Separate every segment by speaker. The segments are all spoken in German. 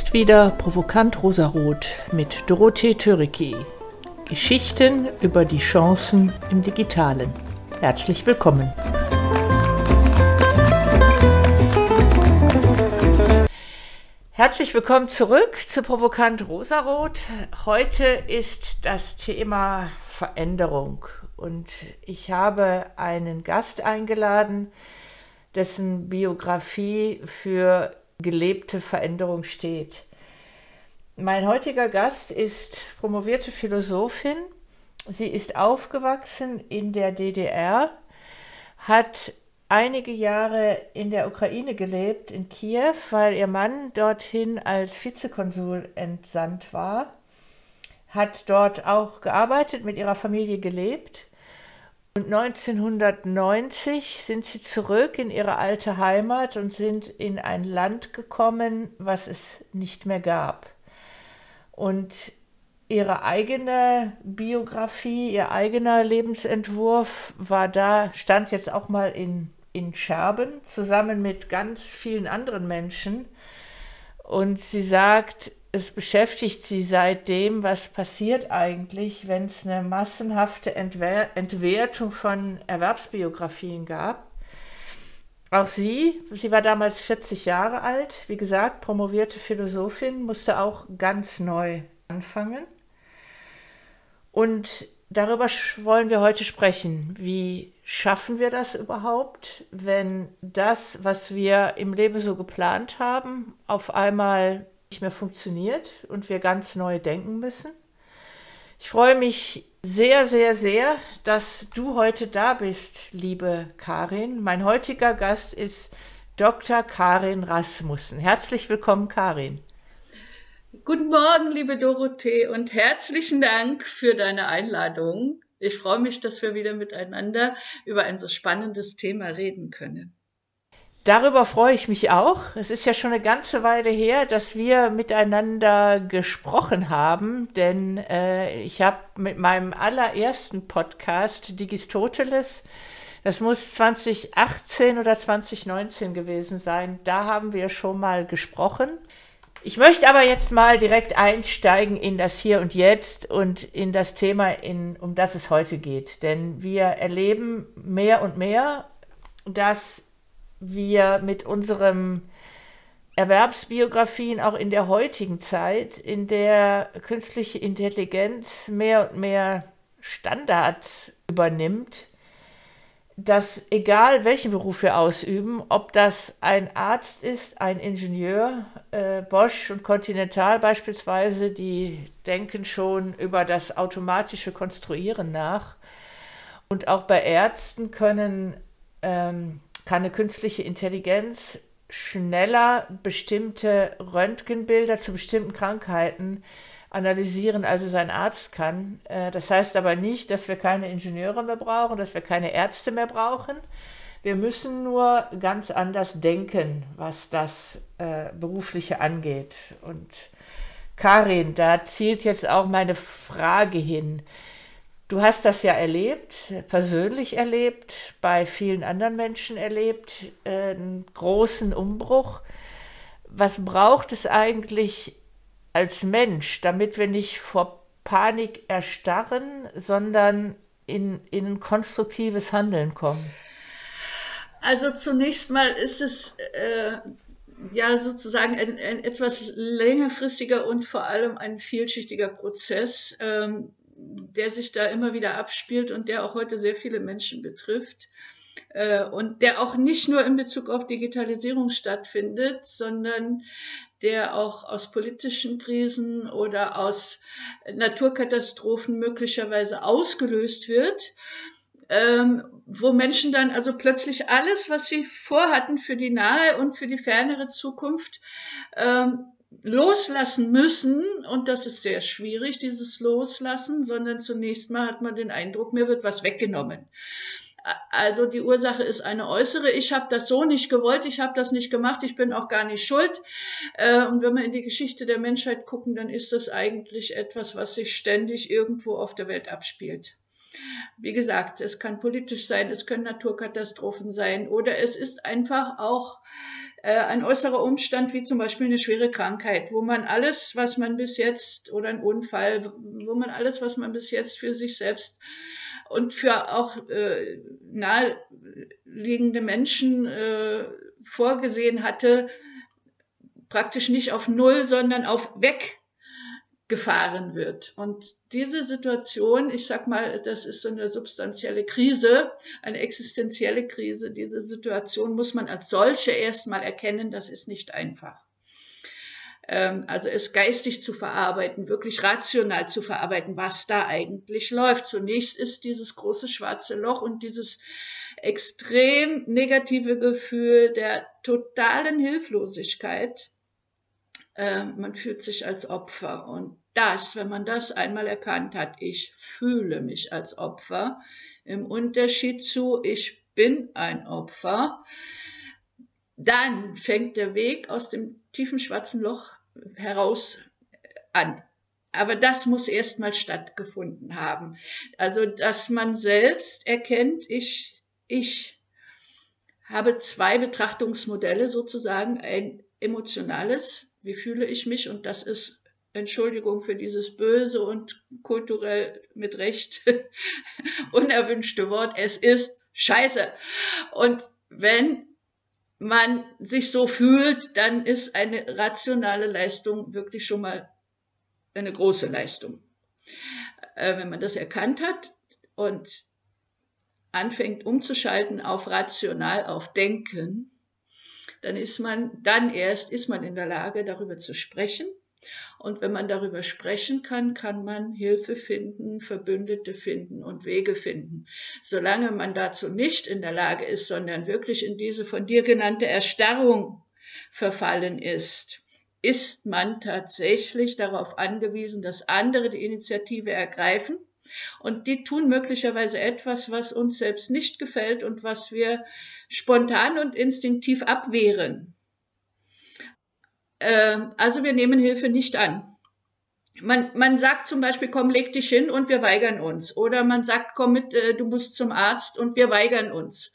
Speaker 1: ist wieder Provokant Rosarot mit Dorothee Töricki. Geschichten über die Chancen im Digitalen. Herzlich willkommen. Herzlich willkommen zurück zu Provokant Rosarot. Heute ist das Thema Veränderung und ich habe einen Gast eingeladen, dessen Biografie für gelebte Veränderung steht. Mein heutiger Gast ist promovierte Philosophin. Sie ist aufgewachsen in der DDR, hat einige Jahre in der Ukraine gelebt, in Kiew, weil ihr Mann dorthin als Vizekonsul entsandt war, hat dort auch gearbeitet, mit ihrer Familie gelebt und 1990 sind sie zurück in ihre alte Heimat und sind in ein Land gekommen, was es nicht mehr gab. Und ihre eigene Biografie, ihr eigener Lebensentwurf war da, stand jetzt auch mal in, in Scherben, zusammen mit ganz vielen anderen Menschen. Und sie sagt, es beschäftigt sie seitdem, was passiert eigentlich, wenn es eine massenhafte Entwer Entwertung von Erwerbsbiografien gab. Auch sie, sie war damals 40 Jahre alt, wie gesagt, promovierte Philosophin, musste auch ganz neu anfangen. Und darüber wollen wir heute sprechen. Wie schaffen wir das überhaupt, wenn das, was wir im Leben so geplant haben, auf einmal nicht mehr funktioniert und wir ganz neu denken müssen. Ich freue mich sehr, sehr, sehr, dass du heute da bist, liebe Karin. Mein heutiger Gast ist Dr. Karin Rasmussen. Herzlich willkommen, Karin.
Speaker 2: Guten Morgen, liebe Dorothee, und herzlichen Dank für deine Einladung. Ich freue mich, dass wir wieder miteinander über ein so spannendes Thema reden können.
Speaker 1: Darüber freue ich mich auch. Es ist ja schon eine ganze Weile her, dass wir miteinander gesprochen haben, denn äh, ich habe mit meinem allerersten Podcast Digistoteles, das muss 2018 oder 2019 gewesen sein, da haben wir schon mal gesprochen. Ich möchte aber jetzt mal direkt einsteigen in das Hier und Jetzt und in das Thema, in, um das es heute geht. Denn wir erleben mehr und mehr, dass wir mit unseren Erwerbsbiografien auch in der heutigen Zeit, in der künstliche Intelligenz mehr und mehr Standards übernimmt, dass egal welchen Beruf wir ausüben, ob das ein Arzt ist, ein Ingenieur, äh, Bosch und Continental beispielsweise, die denken schon über das automatische Konstruieren nach. Und auch bei Ärzten können ähm, kann eine künstliche Intelligenz schneller bestimmte Röntgenbilder zu bestimmten Krankheiten analysieren, als es ein Arzt kann. Äh, das heißt aber nicht, dass wir keine Ingenieure mehr brauchen, dass wir keine Ärzte mehr brauchen. Wir müssen nur ganz anders denken, was das äh, Berufliche angeht. Und Karin, da zielt jetzt auch meine Frage hin. Du hast das ja erlebt, persönlich erlebt, bei vielen anderen Menschen erlebt, äh, einen großen Umbruch. Was braucht es eigentlich als Mensch, damit wir nicht vor Panik erstarren, sondern in, in ein konstruktives Handeln kommen?
Speaker 2: Also zunächst mal ist es äh, ja sozusagen ein, ein, etwas längerfristiger und vor allem ein vielschichtiger Prozess. Ähm, der sich da immer wieder abspielt und der auch heute sehr viele Menschen betrifft äh, und der auch nicht nur in Bezug auf Digitalisierung stattfindet, sondern der auch aus politischen Krisen oder aus Naturkatastrophen möglicherweise ausgelöst wird, ähm, wo Menschen dann also plötzlich alles, was sie vorhatten für die nahe und für die fernere Zukunft, ähm, loslassen müssen und das ist sehr schwierig, dieses Loslassen, sondern zunächst mal hat man den Eindruck, mir wird was weggenommen. Also die Ursache ist eine äußere. Ich habe das so nicht gewollt, ich habe das nicht gemacht, ich bin auch gar nicht schuld. Äh, und wenn wir in die Geschichte der Menschheit gucken, dann ist das eigentlich etwas, was sich ständig irgendwo auf der Welt abspielt. Wie gesagt, es kann politisch sein, es können Naturkatastrophen sein oder es ist einfach auch äh, ein äußerer Umstand wie zum Beispiel eine schwere Krankheit, wo man alles, was man bis jetzt oder ein Unfall, wo man alles, was man bis jetzt für sich selbst und für auch äh, naheliegende Menschen äh, vorgesehen hatte, praktisch nicht auf Null, sondern auf Weg gefahren wird. Und diese Situation, ich sag mal, das ist so eine substanzielle Krise, eine existenzielle Krise. Diese Situation muss man als solche erstmal erkennen. Das ist nicht einfach. Ähm, also es geistig zu verarbeiten, wirklich rational zu verarbeiten, was da eigentlich läuft. Zunächst ist dieses große schwarze Loch und dieses extrem negative Gefühl der totalen Hilflosigkeit. Ähm, man fühlt sich als Opfer und das, wenn man das einmal erkannt hat, ich fühle mich als Opfer, im Unterschied zu ich bin ein Opfer, dann fängt der Weg aus dem tiefen schwarzen Loch heraus an. Aber das muss erstmal stattgefunden haben. Also, dass man selbst erkennt, ich, ich habe zwei Betrachtungsmodelle sozusagen, ein emotionales, wie fühle ich mich, und das ist Entschuldigung für dieses böse und kulturell mit Recht unerwünschte Wort, es ist scheiße. Und wenn man sich so fühlt, dann ist eine rationale Leistung wirklich schon mal eine große Leistung. Äh, wenn man das erkannt hat und anfängt umzuschalten auf rational, auf Denken, dann ist man, dann erst ist man in der Lage, darüber zu sprechen und wenn man darüber sprechen kann, kann man Hilfe finden, Verbündete finden und Wege finden. Solange man dazu nicht in der Lage ist, sondern wirklich in diese von dir genannte Erstarrung verfallen ist, ist man tatsächlich darauf angewiesen, dass andere die Initiative ergreifen. Und die tun möglicherweise etwas, was uns selbst nicht gefällt und was wir spontan und instinktiv abwehren. Äh, also wir nehmen Hilfe nicht an. Man, man sagt zum Beispiel, komm, leg dich hin und wir weigern uns. Oder man sagt, komm mit, äh, du musst zum Arzt und wir weigern uns.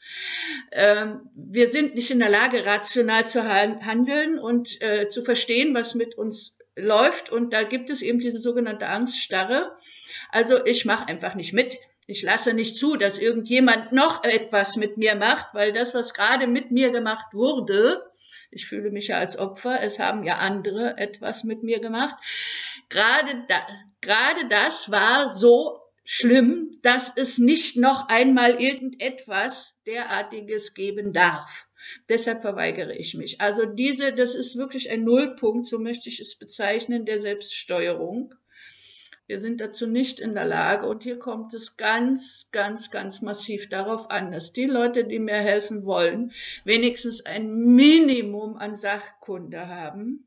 Speaker 2: Ähm, wir sind nicht in der Lage, rational zu handeln und äh, zu verstehen, was mit uns läuft. Und da gibt es eben diese sogenannte Angststarre. Also ich mache einfach nicht mit. Ich lasse nicht zu, dass irgendjemand noch etwas mit mir macht, weil das, was gerade mit mir gemacht wurde, ich fühle mich ja als Opfer, es haben ja andere etwas mit mir gemacht. Gerade, da, gerade das war so schlimm, dass es nicht noch einmal irgendetwas derartiges geben darf. Deshalb verweigere ich mich. Also diese, das ist wirklich ein Nullpunkt, so möchte ich es bezeichnen, der Selbststeuerung. Wir sind dazu nicht in der Lage. Und hier kommt es ganz, ganz, ganz massiv darauf an, dass die Leute, die mir helfen wollen, wenigstens ein Minimum an Sachkunde haben.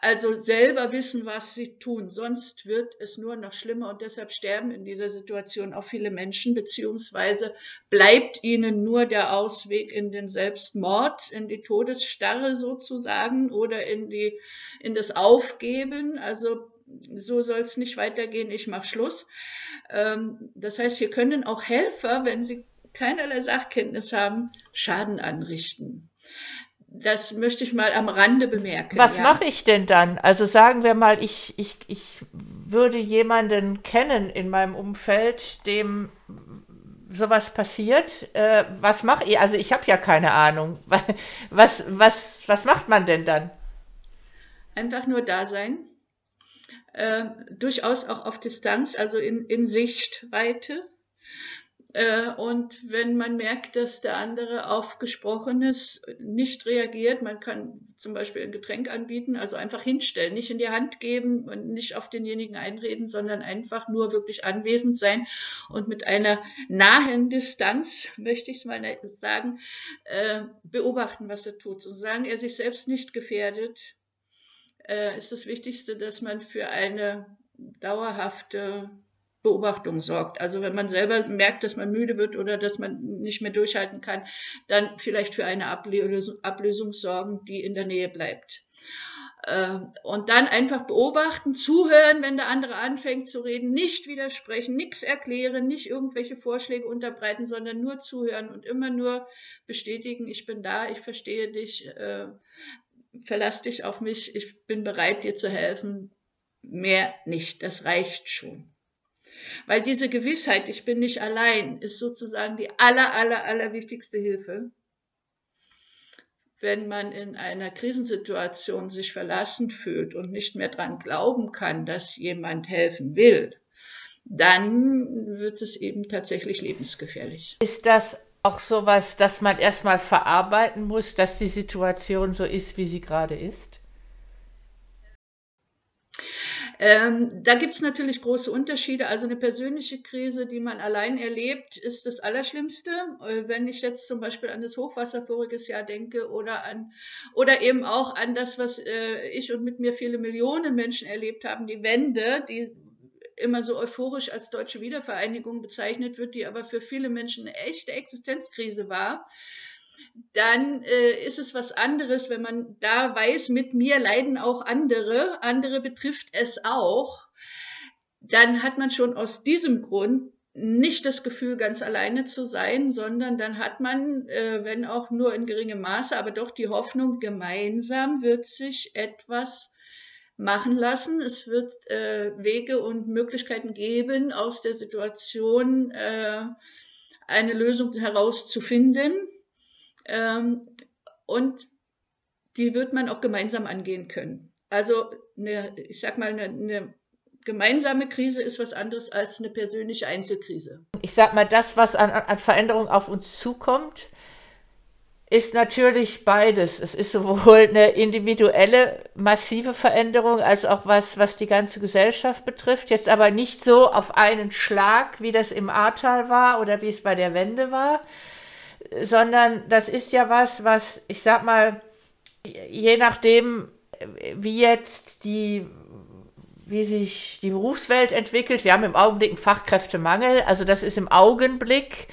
Speaker 2: Also selber wissen, was sie tun. Sonst wird es nur noch schlimmer und deshalb sterben in dieser Situation auch viele Menschen, beziehungsweise bleibt ihnen nur der Ausweg in den Selbstmord, in die Todesstarre sozusagen oder in die, in das Aufgeben. Also so soll es nicht weitergehen, ich mache Schluss. Ähm, das heißt, hier können auch Helfer, wenn sie keinerlei Sachkenntnis haben, Schaden anrichten. Das möchte ich mal am Rande bemerken.
Speaker 1: Was ja. mache ich denn dann? Also sagen wir mal, ich, ich, ich würde jemanden kennen in meinem Umfeld, dem sowas passiert. Äh, was mache ich? Also ich habe ja keine Ahnung. Was, was, was macht man denn dann?
Speaker 2: Einfach nur da sein äh, durchaus auch auf Distanz, also in, in Sichtweite. Äh, und wenn man merkt, dass der andere auf Gesprochenes nicht reagiert, man kann zum Beispiel ein Getränk anbieten, also einfach hinstellen, nicht in die Hand geben und nicht auf denjenigen einreden, sondern einfach nur wirklich anwesend sein und mit einer nahen Distanz, möchte ich mal sagen, äh, beobachten, was er tut. Solange er sich selbst nicht gefährdet, äh, ist das Wichtigste, dass man für eine dauerhafte Beobachtung sorgt. Also wenn man selber merkt, dass man müde wird oder dass man nicht mehr durchhalten kann, dann vielleicht für eine Ablösung, Ablösung sorgen, die in der Nähe bleibt. Ähm, und dann einfach beobachten, zuhören, wenn der andere anfängt zu reden, nicht widersprechen, nichts erklären, nicht irgendwelche Vorschläge unterbreiten, sondern nur zuhören und immer nur bestätigen, ich bin da, ich verstehe dich, äh, verlass dich auf mich, ich bin bereit, dir zu helfen. Mehr nicht, das reicht schon. Weil diese Gewissheit, ich bin nicht allein, ist sozusagen die aller, aller, aller wichtigste Hilfe wenn man in einer Krisensituation sich verlassen fühlt und nicht mehr dran glauben kann, dass jemand helfen will, dann wird es eben tatsächlich lebensgefährlich.
Speaker 1: Ist das auch sowas, dass man erstmal verarbeiten muss, dass die Situation so ist, wie sie gerade ist?
Speaker 2: Ähm, da gibt es natürlich große Unterschiede. Also eine persönliche Krise, die man allein erlebt, ist das Allerschlimmste. Äh, wenn ich jetzt zum Beispiel an das Hochwasser voriges Jahr denke oder an oder eben auch an das, was äh, ich und mit mir viele Millionen Menschen erlebt haben, die Wende, die immer so euphorisch als deutsche Wiedervereinigung bezeichnet wird, die aber für viele Menschen eine echte Existenzkrise war dann äh, ist es was anderes, wenn man da weiß, mit mir leiden auch andere, andere betrifft es auch, dann hat man schon aus diesem Grund nicht das Gefühl, ganz alleine zu sein, sondern dann hat man, äh, wenn auch nur in geringem Maße, aber doch die Hoffnung, gemeinsam wird sich etwas machen lassen. Es wird äh, Wege und Möglichkeiten geben, aus der Situation äh, eine Lösung herauszufinden. Ähm, und die wird man auch gemeinsam angehen können. Also eine, ich sag mal, eine, eine gemeinsame Krise ist was anderes als eine persönliche Einzelkrise.
Speaker 1: Ich sag mal, das, was an, an Veränderung auf uns zukommt, ist natürlich beides. Es ist sowohl eine individuelle, massive Veränderung, als auch was, was die ganze Gesellschaft betrifft. Jetzt aber nicht so auf einen Schlag, wie das im Ahrtal war oder wie es bei der Wende war, sondern das ist ja was, was, ich sag mal, je nachdem, wie jetzt die, wie sich die Berufswelt entwickelt, wir haben im Augenblick einen Fachkräftemangel, also das ist im Augenblick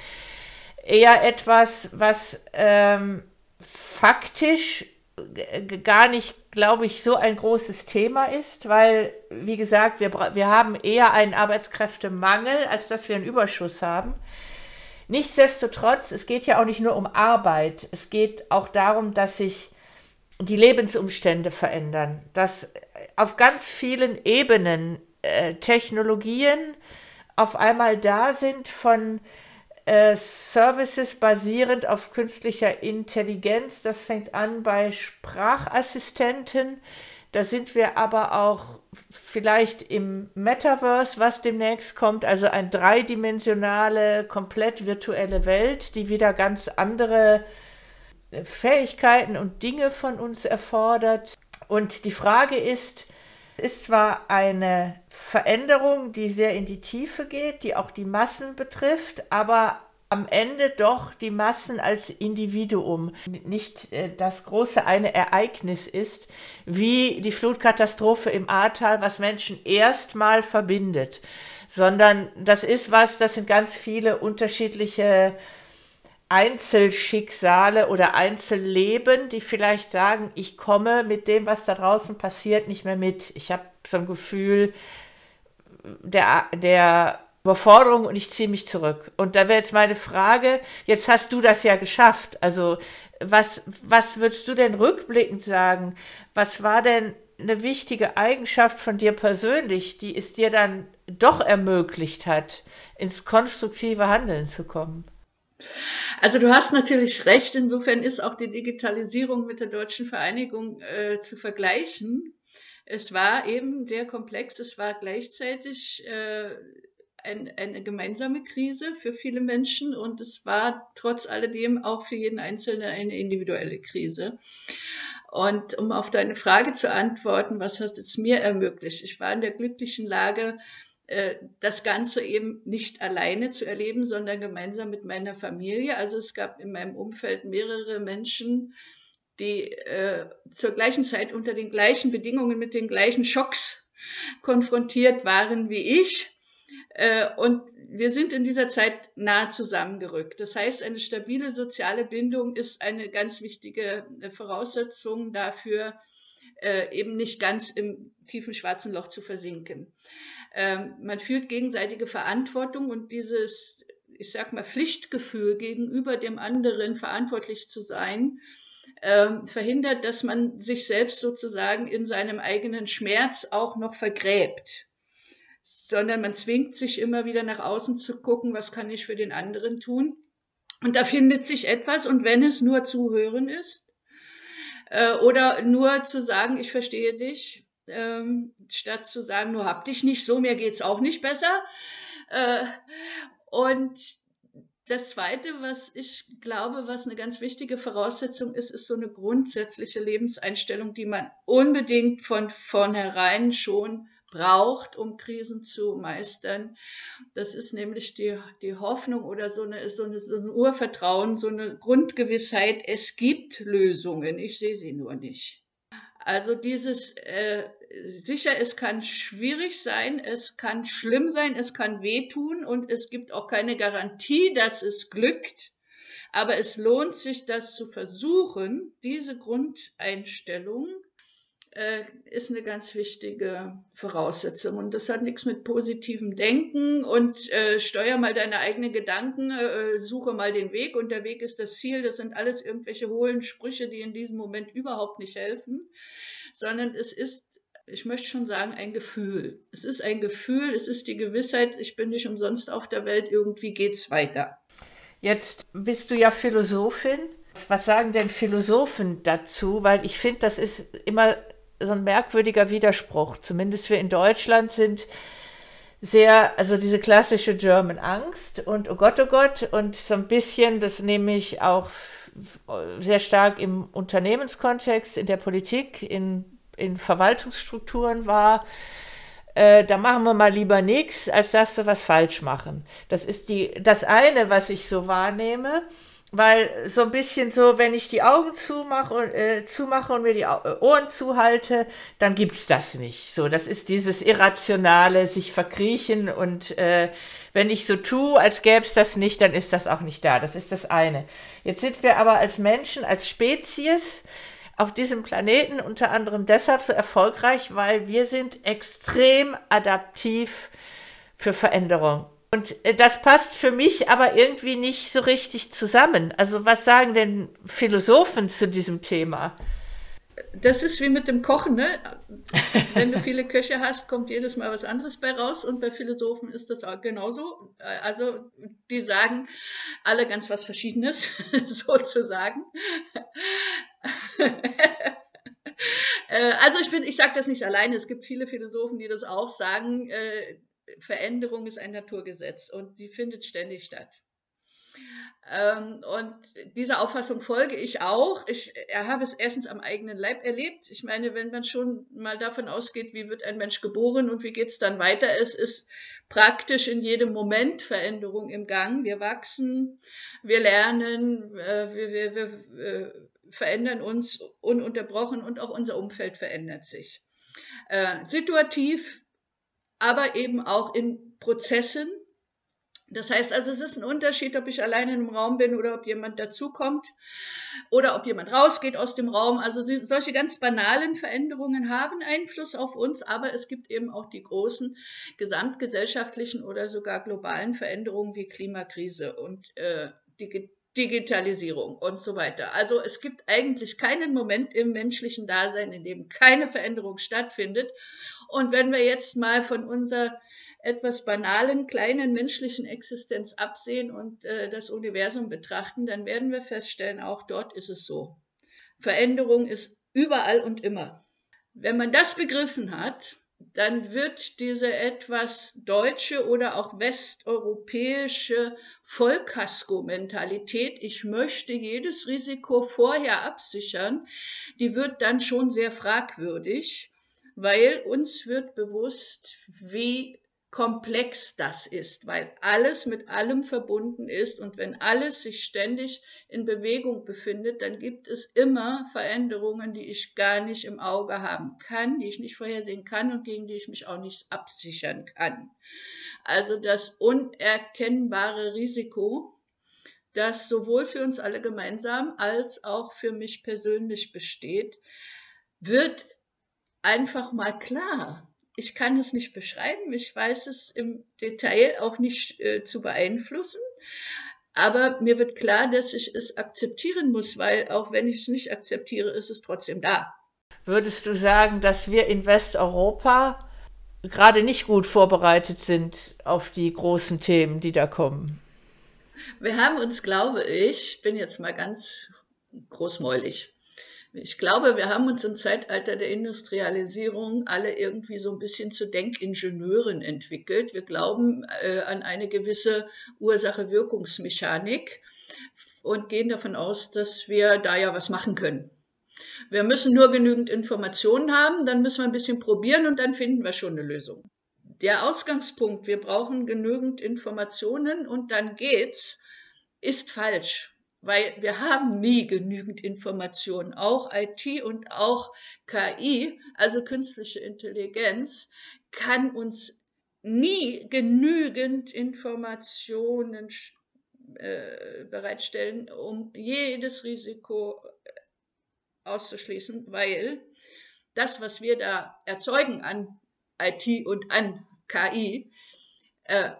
Speaker 1: eher etwas, was ähm, faktisch gar nicht, glaube ich, so ein großes Thema ist, weil, wie gesagt, wir, wir haben eher einen Arbeitskräftemangel, als dass wir einen Überschuss haben. Nichtsdestotrotz, es geht ja auch nicht nur um Arbeit, es geht auch darum, dass sich die Lebensumstände verändern, dass auf ganz vielen Ebenen äh, Technologien auf einmal da sind von äh, Services basierend auf künstlicher Intelligenz. Das fängt an bei Sprachassistenten, da sind wir aber auch vielleicht im Metaverse, was demnächst kommt, also eine dreidimensionale, komplett virtuelle Welt, die wieder ganz andere äh, Fähigkeiten und Dinge von uns erfordert. Und die Frage ist, ist zwar eine Veränderung, die sehr in die Tiefe geht, die auch die Massen betrifft, aber am Ende doch die Massen als Individuum. Nicht äh, das große eine Ereignis ist, wie die Flutkatastrophe im Ahrtal, was Menschen erstmal verbindet, sondern das ist was, das sind ganz viele unterschiedliche Einzelschicksale oder Einzelleben, die vielleicht sagen, ich komme mit dem, was da draußen passiert, nicht mehr mit. Ich habe so ein Gefühl, der, der Überforderung und ich ziehe mich zurück. Und da wäre jetzt meine Frage, jetzt hast du das ja geschafft. Also was, was würdest du denn rückblickend sagen? Was war denn eine wichtige Eigenschaft von dir persönlich, die es dir dann doch ermöglicht hat, ins konstruktive Handeln zu kommen?
Speaker 2: Also du hast natürlich recht, insofern ist auch die Digitalisierung mit der deutschen Vereinigung äh, zu vergleichen. Es war eben sehr komplex, es war gleichzeitig äh, ein, eine gemeinsame Krise für viele Menschen und es war trotz alledem auch für jeden Einzelnen eine individuelle Krise. Und um auf deine Frage zu antworten, was hat es mir ermöglicht? Ich war in der glücklichen Lage, das Ganze eben nicht alleine zu erleben, sondern gemeinsam mit meiner Familie. Also es gab in meinem Umfeld mehrere Menschen, die äh, zur gleichen Zeit unter den gleichen Bedingungen mit den gleichen Schocks konfrontiert waren wie ich. Äh, und wir sind in dieser Zeit nah zusammengerückt. Das heißt, eine stabile soziale Bindung ist eine ganz wichtige äh, Voraussetzung dafür, äh, eben nicht ganz im tiefen schwarzen Loch zu versinken. Ähm, man fühlt gegenseitige Verantwortung und dieses, ich sag mal, Pflichtgefühl gegenüber dem anderen verantwortlich zu sein, ähm, verhindert, dass man sich selbst sozusagen in seinem eigenen Schmerz auch noch vergräbt sondern man zwingt sich immer wieder nach außen zu gucken, was kann ich für den anderen tun. Und da findet sich etwas, und wenn es nur zuhören ist, äh, oder nur zu sagen, ich verstehe dich, ähm, statt zu sagen, nur hab dich nicht so, mir geht's auch nicht besser. Äh, und das Zweite, was ich glaube, was eine ganz wichtige Voraussetzung ist, ist so eine grundsätzliche Lebenseinstellung, die man unbedingt von vornherein schon braucht, um Krisen zu meistern. Das ist nämlich die, die Hoffnung oder so, eine, so, eine, so ein Urvertrauen, so eine Grundgewissheit, es gibt Lösungen, ich sehe sie nur nicht. Also dieses äh, sicher, es kann schwierig sein, es kann schlimm sein, es kann wehtun und es gibt auch keine Garantie, dass es glückt. Aber es lohnt sich, das zu versuchen, diese Grundeinstellung ist eine ganz wichtige Voraussetzung. Und das hat nichts mit positivem Denken und äh, steuer mal deine eigenen Gedanken, äh, suche mal den Weg und der Weg ist das Ziel. Das sind alles irgendwelche hohlen Sprüche, die in diesem Moment überhaupt nicht helfen, sondern es ist ich möchte schon sagen, ein Gefühl. Es ist ein Gefühl, es ist die Gewissheit, ich bin nicht umsonst auf der Welt, irgendwie geht's weiter.
Speaker 1: Jetzt bist du ja Philosophin. Was sagen denn Philosophen dazu? Weil ich finde, das ist immer so ein merkwürdiger Widerspruch. Zumindest wir in Deutschland sind sehr, also diese klassische German Angst und oh Gott, oh Gott und so ein bisschen, das nehme ich auch sehr stark im Unternehmenskontext, in der Politik, in, in Verwaltungsstrukturen war. Äh, da machen wir mal lieber nichts, als dass wir was falsch machen. Das ist die, das eine, was ich so wahrnehme. Weil so ein bisschen so, wenn ich die Augen zumache und, äh, zumache und mir die Ohren zuhalte, dann gibt es das nicht. So, das ist dieses irrationale, sich verkriechen und äh, wenn ich so tue, als gäbe es das nicht, dann ist das auch nicht da. Das ist das eine. Jetzt sind wir aber als Menschen, als Spezies auf diesem Planeten unter anderem deshalb so erfolgreich, weil wir sind extrem adaptiv für Veränderung. Und äh, das passt für mich aber irgendwie nicht so richtig zusammen. Also was sagen denn Philosophen zu diesem Thema?
Speaker 2: Das ist wie mit dem Kochen, ne? Wenn du viele Köche hast, kommt jedes Mal was anderes bei raus und bei Philosophen ist das auch genauso. Also die sagen alle ganz was Verschiedenes, sozusagen. Äh, also ich bin, ich sage das nicht alleine. Es gibt viele Philosophen, die das auch sagen. Veränderung ist ein Naturgesetz und die findet ständig statt. Ähm, und dieser Auffassung folge ich auch. Ich habe es erstens am eigenen Leib erlebt. Ich meine, wenn man schon mal davon ausgeht, wie wird ein Mensch geboren und wie geht es dann weiter, es ist praktisch in jedem Moment Veränderung im Gang. Wir wachsen, wir lernen, äh, wir, wir, wir äh, verändern uns ununterbrochen und auch unser Umfeld verändert sich. Äh, situativ aber eben auch in Prozessen. Das heißt also, es ist ein Unterschied, ob ich alleine im Raum bin oder ob jemand dazukommt oder ob jemand rausgeht aus dem Raum. Also solche ganz banalen Veränderungen haben Einfluss auf uns, aber es gibt eben auch die großen gesamtgesellschaftlichen oder sogar globalen Veränderungen wie Klimakrise und äh, die Digitalisierung und so weiter. Also es gibt eigentlich keinen Moment im menschlichen Dasein, in dem keine Veränderung stattfindet. Und wenn wir jetzt mal von unserer etwas banalen, kleinen menschlichen Existenz absehen und äh, das Universum betrachten, dann werden wir feststellen, auch dort ist es so. Veränderung ist überall und immer. Wenn man das begriffen hat, dann wird diese etwas deutsche oder auch westeuropäische Vollkasko-Mentalität, ich möchte jedes Risiko vorher absichern, die wird dann schon sehr fragwürdig weil uns wird bewusst, wie komplex das ist, weil alles mit allem verbunden ist und wenn alles sich ständig in Bewegung befindet, dann gibt es immer Veränderungen, die ich gar nicht im Auge haben kann, die ich nicht vorhersehen kann und gegen die ich mich auch nicht absichern kann. Also das unerkennbare Risiko, das sowohl für uns alle gemeinsam als auch für mich persönlich besteht, wird einfach mal klar. Ich kann es nicht beschreiben, ich weiß es im Detail auch nicht äh, zu beeinflussen, aber mir wird klar, dass ich es akzeptieren muss, weil auch wenn ich es nicht akzeptiere, ist es trotzdem da.
Speaker 1: Würdest du sagen, dass wir in Westeuropa gerade nicht gut vorbereitet sind auf die großen Themen, die da kommen?
Speaker 2: Wir haben uns, glaube ich, bin jetzt mal ganz großmäulig, ich glaube, wir haben uns im Zeitalter der Industrialisierung alle irgendwie so ein bisschen zu Denkingenieuren entwickelt. Wir glauben äh, an eine gewisse Ursache-Wirkungsmechanik und gehen davon aus, dass wir da ja was machen können. Wir müssen nur genügend Informationen haben, dann müssen wir ein bisschen probieren und dann finden wir schon eine Lösung. Der Ausgangspunkt, wir brauchen genügend Informationen und dann geht's, ist falsch weil wir haben nie genügend Informationen. Auch IT und auch KI, also künstliche Intelligenz, kann uns nie genügend Informationen äh, bereitstellen, um jedes Risiko äh, auszuschließen, weil das, was wir da erzeugen an IT und an KI, äh,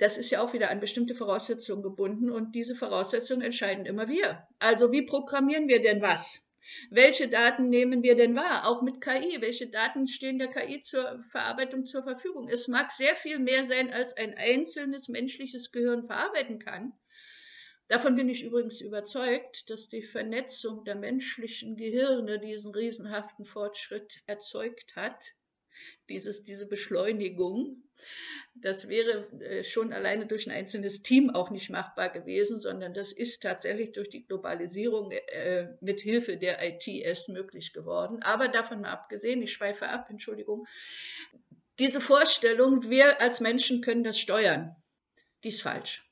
Speaker 2: das ist ja auch wieder an bestimmte Voraussetzungen gebunden und diese Voraussetzungen entscheiden immer wir. Also wie programmieren wir denn was? Welche Daten nehmen wir denn wahr? Auch mit KI. Welche Daten stehen der KI zur Verarbeitung zur Verfügung? Es mag sehr viel mehr sein, als ein einzelnes menschliches Gehirn verarbeiten kann. Davon bin ich übrigens überzeugt, dass die Vernetzung der menschlichen Gehirne diesen riesenhaften Fortschritt erzeugt hat. Dieses, diese Beschleunigung. Das wäre äh, schon alleine durch ein einzelnes Team auch nicht machbar gewesen, sondern das ist tatsächlich durch die Globalisierung äh, mit Hilfe der IT erst möglich geworden. Aber davon mal abgesehen, ich schweife ab, Entschuldigung, diese Vorstellung, wir als Menschen können das steuern, die ist falsch.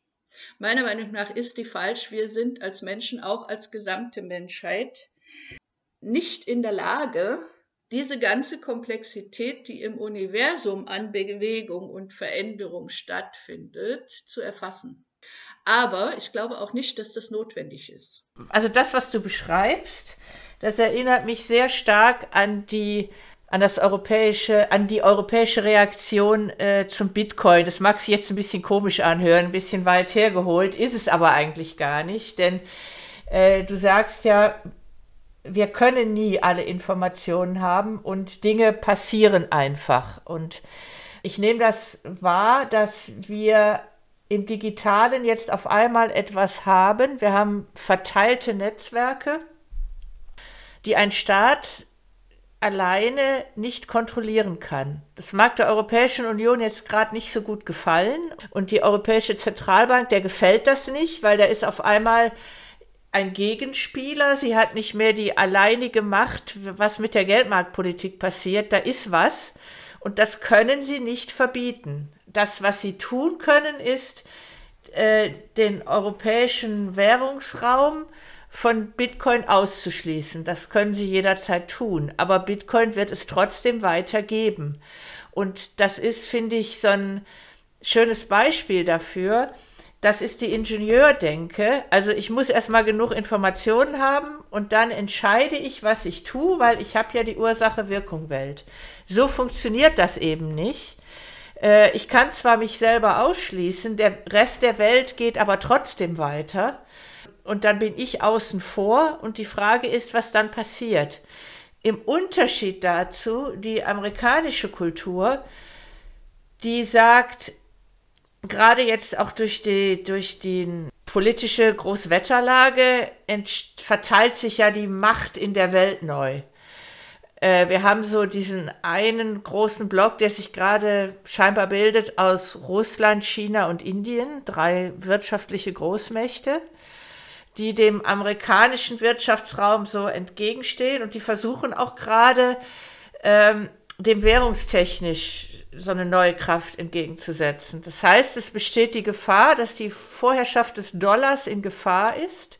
Speaker 2: Meiner Meinung nach ist die falsch. Wir sind als Menschen, auch als gesamte Menschheit, nicht in der Lage, diese ganze Komplexität, die im Universum an Bewegung und Veränderung stattfindet, zu erfassen. Aber ich glaube auch nicht, dass das notwendig ist.
Speaker 1: Also das, was du beschreibst, das erinnert mich sehr stark an die an das europäische, an die europäische Reaktion äh, zum Bitcoin. Das mag sich jetzt ein bisschen komisch anhören, ein bisschen weit hergeholt, ist es aber eigentlich gar nicht, denn äh, du sagst ja, wir können nie alle Informationen haben und Dinge passieren einfach. Und ich nehme das wahr, dass wir im digitalen jetzt auf einmal etwas haben. Wir haben verteilte Netzwerke, die ein Staat alleine nicht kontrollieren kann. Das mag der Europäischen Union jetzt gerade nicht so gut gefallen und die Europäische Zentralbank, der gefällt das nicht, weil da ist auf einmal ein Gegenspieler. Sie hat nicht mehr die alleinige Macht, was mit der Geldmarktpolitik passiert. Da ist was. Und das können sie nicht verbieten. Das, was sie tun können, ist, äh, den europäischen Währungsraum von Bitcoin auszuschließen. Das können sie jederzeit tun. Aber Bitcoin wird es trotzdem weitergeben. Und das ist, finde ich, so ein schönes Beispiel dafür, das ist die Ingenieurdenke. Also ich muss erstmal genug Informationen haben und dann entscheide ich, was ich tue, weil ich habe ja die Ursache-Wirkung-Welt. So funktioniert das eben nicht. Äh, ich kann zwar mich selber ausschließen, der Rest der Welt geht aber trotzdem weiter. Und dann bin ich außen vor und die Frage ist, was dann passiert. Im Unterschied dazu, die amerikanische Kultur, die sagt, gerade jetzt auch durch die, durch die politische Großwetterlage verteilt sich ja die Macht in der Welt neu. Äh, wir haben so diesen einen großen Block, der sich gerade scheinbar bildet aus Russland, China und Indien, drei wirtschaftliche Großmächte, die dem amerikanischen Wirtschaftsraum so entgegenstehen und die versuchen auch gerade ähm, dem währungstechnisch so eine neue Kraft entgegenzusetzen. Das heißt, es besteht die Gefahr, dass die Vorherrschaft des Dollars in Gefahr ist.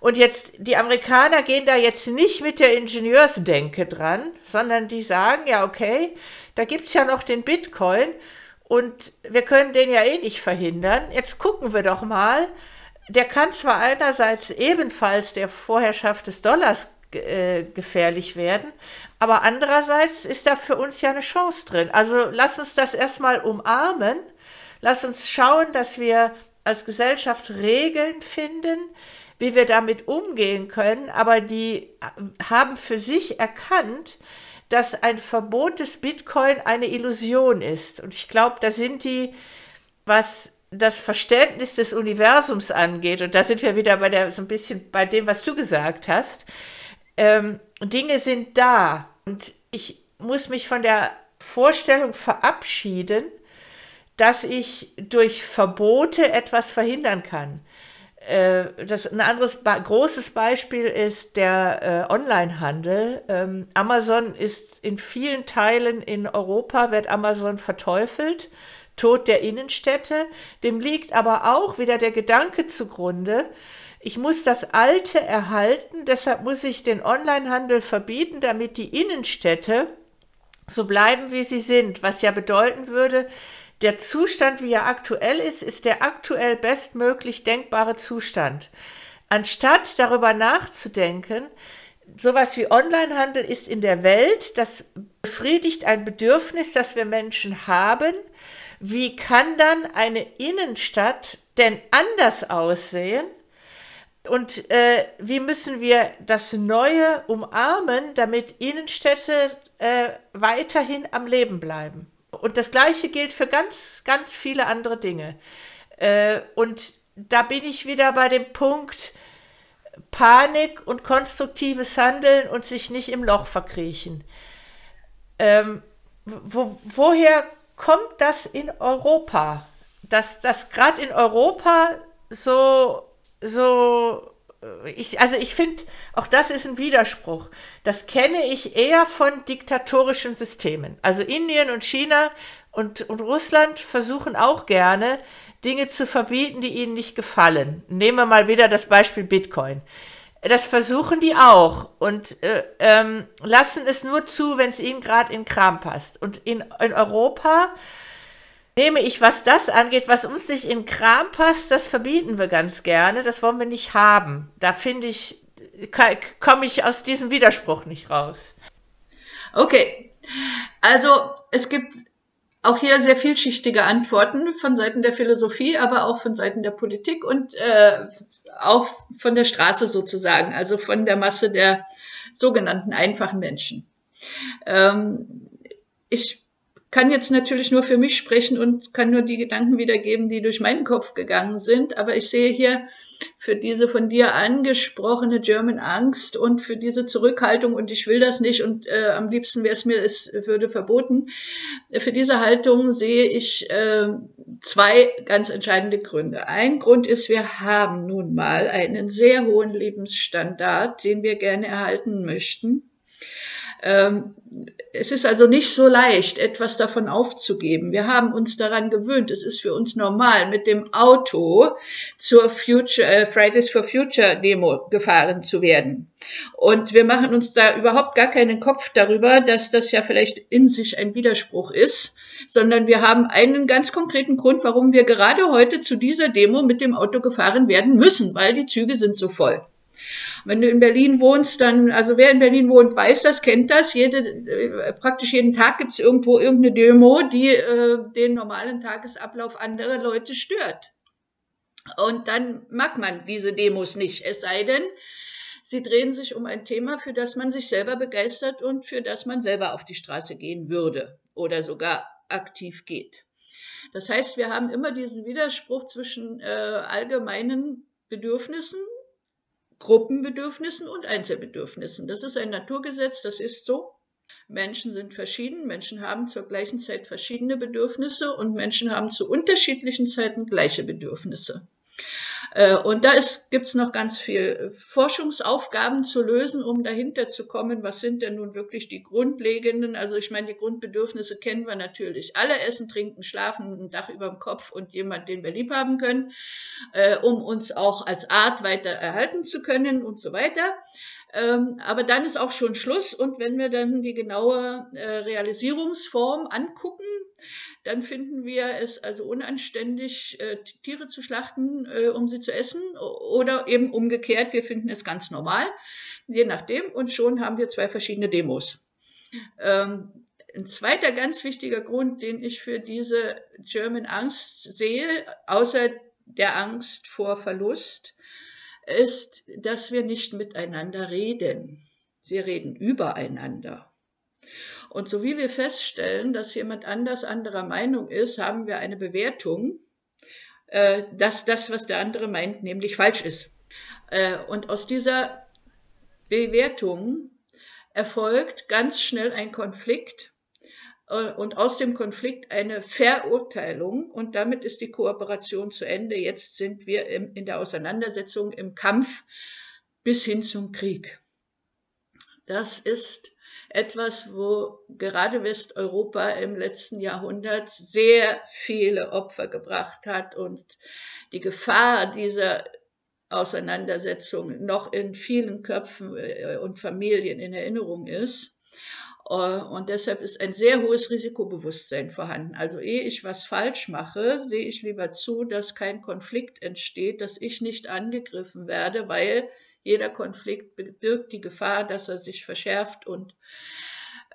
Speaker 1: Und jetzt, die Amerikaner gehen da jetzt nicht mit der Ingenieursdenke dran, sondern die sagen, ja, okay, da gibt es ja noch den Bitcoin und wir können den ja eh nicht verhindern. Jetzt gucken wir doch mal. Der kann zwar einerseits ebenfalls der Vorherrschaft des Dollars äh, gefährlich werden. Aber andererseits ist da für uns ja eine Chance drin. Also lass uns das erstmal umarmen. Lass uns schauen, dass wir als Gesellschaft Regeln finden, wie wir damit umgehen können. Aber die haben für sich erkannt, dass ein Verbot des Bitcoin eine Illusion ist. Und ich glaube, da sind die, was das Verständnis des Universums angeht, und da sind wir wieder bei der, so ein bisschen bei dem, was du gesagt hast, ähm, Dinge sind da. Und ich muss mich von der Vorstellung verabschieden, dass ich durch Verbote etwas verhindern kann. Äh, das, ein anderes großes Beispiel ist der äh, Onlinehandel. Ähm, Amazon ist in vielen Teilen in Europa, wird Amazon verteufelt. Tod der Innenstädte. Dem liegt aber auch wieder der Gedanke zugrunde, ich muss das Alte erhalten, deshalb muss ich den Onlinehandel verbieten, damit die Innenstädte so bleiben, wie sie sind, was ja bedeuten würde, der Zustand, wie er aktuell ist, ist der aktuell bestmöglich denkbare Zustand. Anstatt darüber nachzudenken, sowas wie Onlinehandel ist in der Welt, das befriedigt ein Bedürfnis, das wir Menschen haben. Wie kann dann eine Innenstadt denn anders aussehen? Und äh, wie müssen wir das Neue umarmen, damit Innenstädte äh, weiterhin am Leben bleiben? Und das Gleiche gilt für ganz, ganz viele andere Dinge. Äh, und da bin ich wieder bei dem Punkt Panik und konstruktives Handeln und sich nicht im Loch verkriechen. Ähm, wo, woher kommt das in Europa? Dass das gerade in Europa so, so ich, also ich finde, auch das ist ein Widerspruch. Das kenne ich eher von diktatorischen Systemen. Also Indien und China und, und Russland versuchen auch gerne, Dinge zu verbieten, die ihnen nicht gefallen. Nehmen wir mal wieder das Beispiel Bitcoin. Das versuchen die auch und äh, ähm, lassen es nur zu, wenn es ihnen gerade in Kram passt. Und in, in Europa nehme ich, was das angeht, was uns nicht in Kram passt, das verbieten wir ganz gerne. Das wollen wir nicht haben. Da finde ich, komme ich aus diesem Widerspruch nicht raus.
Speaker 2: Okay. Also es gibt auch hier sehr vielschichtige Antworten von Seiten der Philosophie, aber auch von Seiten der Politik und äh, auch von der Straße sozusagen, also von der Masse der sogenannten einfachen Menschen. Ähm, ich kann jetzt natürlich nur für mich sprechen und kann nur die Gedanken wiedergeben, die durch meinen Kopf gegangen sind. Aber ich sehe hier für diese von dir angesprochene German Angst und für diese Zurückhaltung und ich will das nicht und äh, am liebsten wäre es mir, es würde verboten. Für diese Haltung sehe ich äh, zwei ganz entscheidende Gründe. Ein Grund ist, wir haben nun mal einen sehr hohen Lebensstandard, den wir gerne erhalten möchten. Ähm, es ist also nicht so leicht, etwas davon aufzugeben. Wir haben uns daran gewöhnt. Es ist für uns normal, mit dem Auto zur Future, äh, Fridays for Future Demo gefahren zu werden. Und wir machen uns da überhaupt gar keinen Kopf darüber, dass das ja vielleicht in sich ein Widerspruch ist, sondern wir haben einen ganz konkreten Grund, warum wir gerade heute zu dieser Demo mit dem Auto gefahren werden müssen, weil die Züge sind so voll. Wenn du in Berlin wohnst, dann, also wer in Berlin wohnt, weiß das, kennt das. Jede, äh, praktisch jeden Tag gibt es irgendwo irgendeine Demo, die äh, den normalen Tagesablauf anderer Leute stört. Und dann mag man diese Demos nicht, es sei denn, sie drehen sich um ein Thema, für das man sich selber begeistert und für das man selber auf die Straße gehen würde oder sogar aktiv geht. Das heißt, wir haben immer diesen Widerspruch zwischen äh, allgemeinen Bedürfnissen Gruppenbedürfnissen und Einzelbedürfnissen. Das ist ein Naturgesetz, das ist so. Menschen sind verschieden, Menschen haben zur gleichen Zeit verschiedene Bedürfnisse und Menschen haben zu unterschiedlichen Zeiten gleiche Bedürfnisse. Äh, und da gibt es noch ganz viel Forschungsaufgaben zu lösen, um dahinter zu kommen, was sind denn nun wirklich die grundlegenden, also ich meine, die Grundbedürfnisse kennen wir natürlich alle, essen, trinken, schlafen, ein Dach über dem Kopf und jemand, den wir lieb haben können, äh, um uns auch als Art weiter erhalten zu können und so weiter. Ähm, aber dann ist auch schon Schluss. Und wenn wir dann die genaue äh, Realisierungsform angucken, dann finden wir es also unanständig, äh, Tiere zu schlachten, äh, um sie zu essen. Oder eben umgekehrt, wir finden es ganz normal, je nachdem. Und schon haben wir zwei verschiedene Demos. Ähm, ein zweiter ganz wichtiger Grund, den ich für diese German Angst sehe, außer der Angst vor Verlust, ist, dass wir nicht miteinander reden. Sie reden übereinander. Und so wie wir feststellen, dass jemand anders anderer Meinung ist, haben wir eine Bewertung, äh, dass das, was der andere meint, nämlich falsch ist. Äh, und aus dieser Bewertung erfolgt ganz schnell ein Konflikt äh, und aus dem Konflikt eine Verurteilung und damit ist die Kooperation zu Ende. Jetzt sind wir in der Auseinandersetzung, im Kampf bis hin zum Krieg. Das ist etwas, wo gerade Westeuropa im letzten Jahrhundert sehr viele Opfer gebracht hat und die Gefahr dieser Auseinandersetzung noch in vielen Köpfen äh, und Familien in Erinnerung ist. Äh, und deshalb ist ein sehr hohes Risikobewusstsein vorhanden. Also ehe ich was falsch mache, sehe ich lieber zu, dass kein Konflikt entsteht, dass ich nicht angegriffen werde, weil jeder Konflikt birgt die Gefahr, dass er sich verschärft und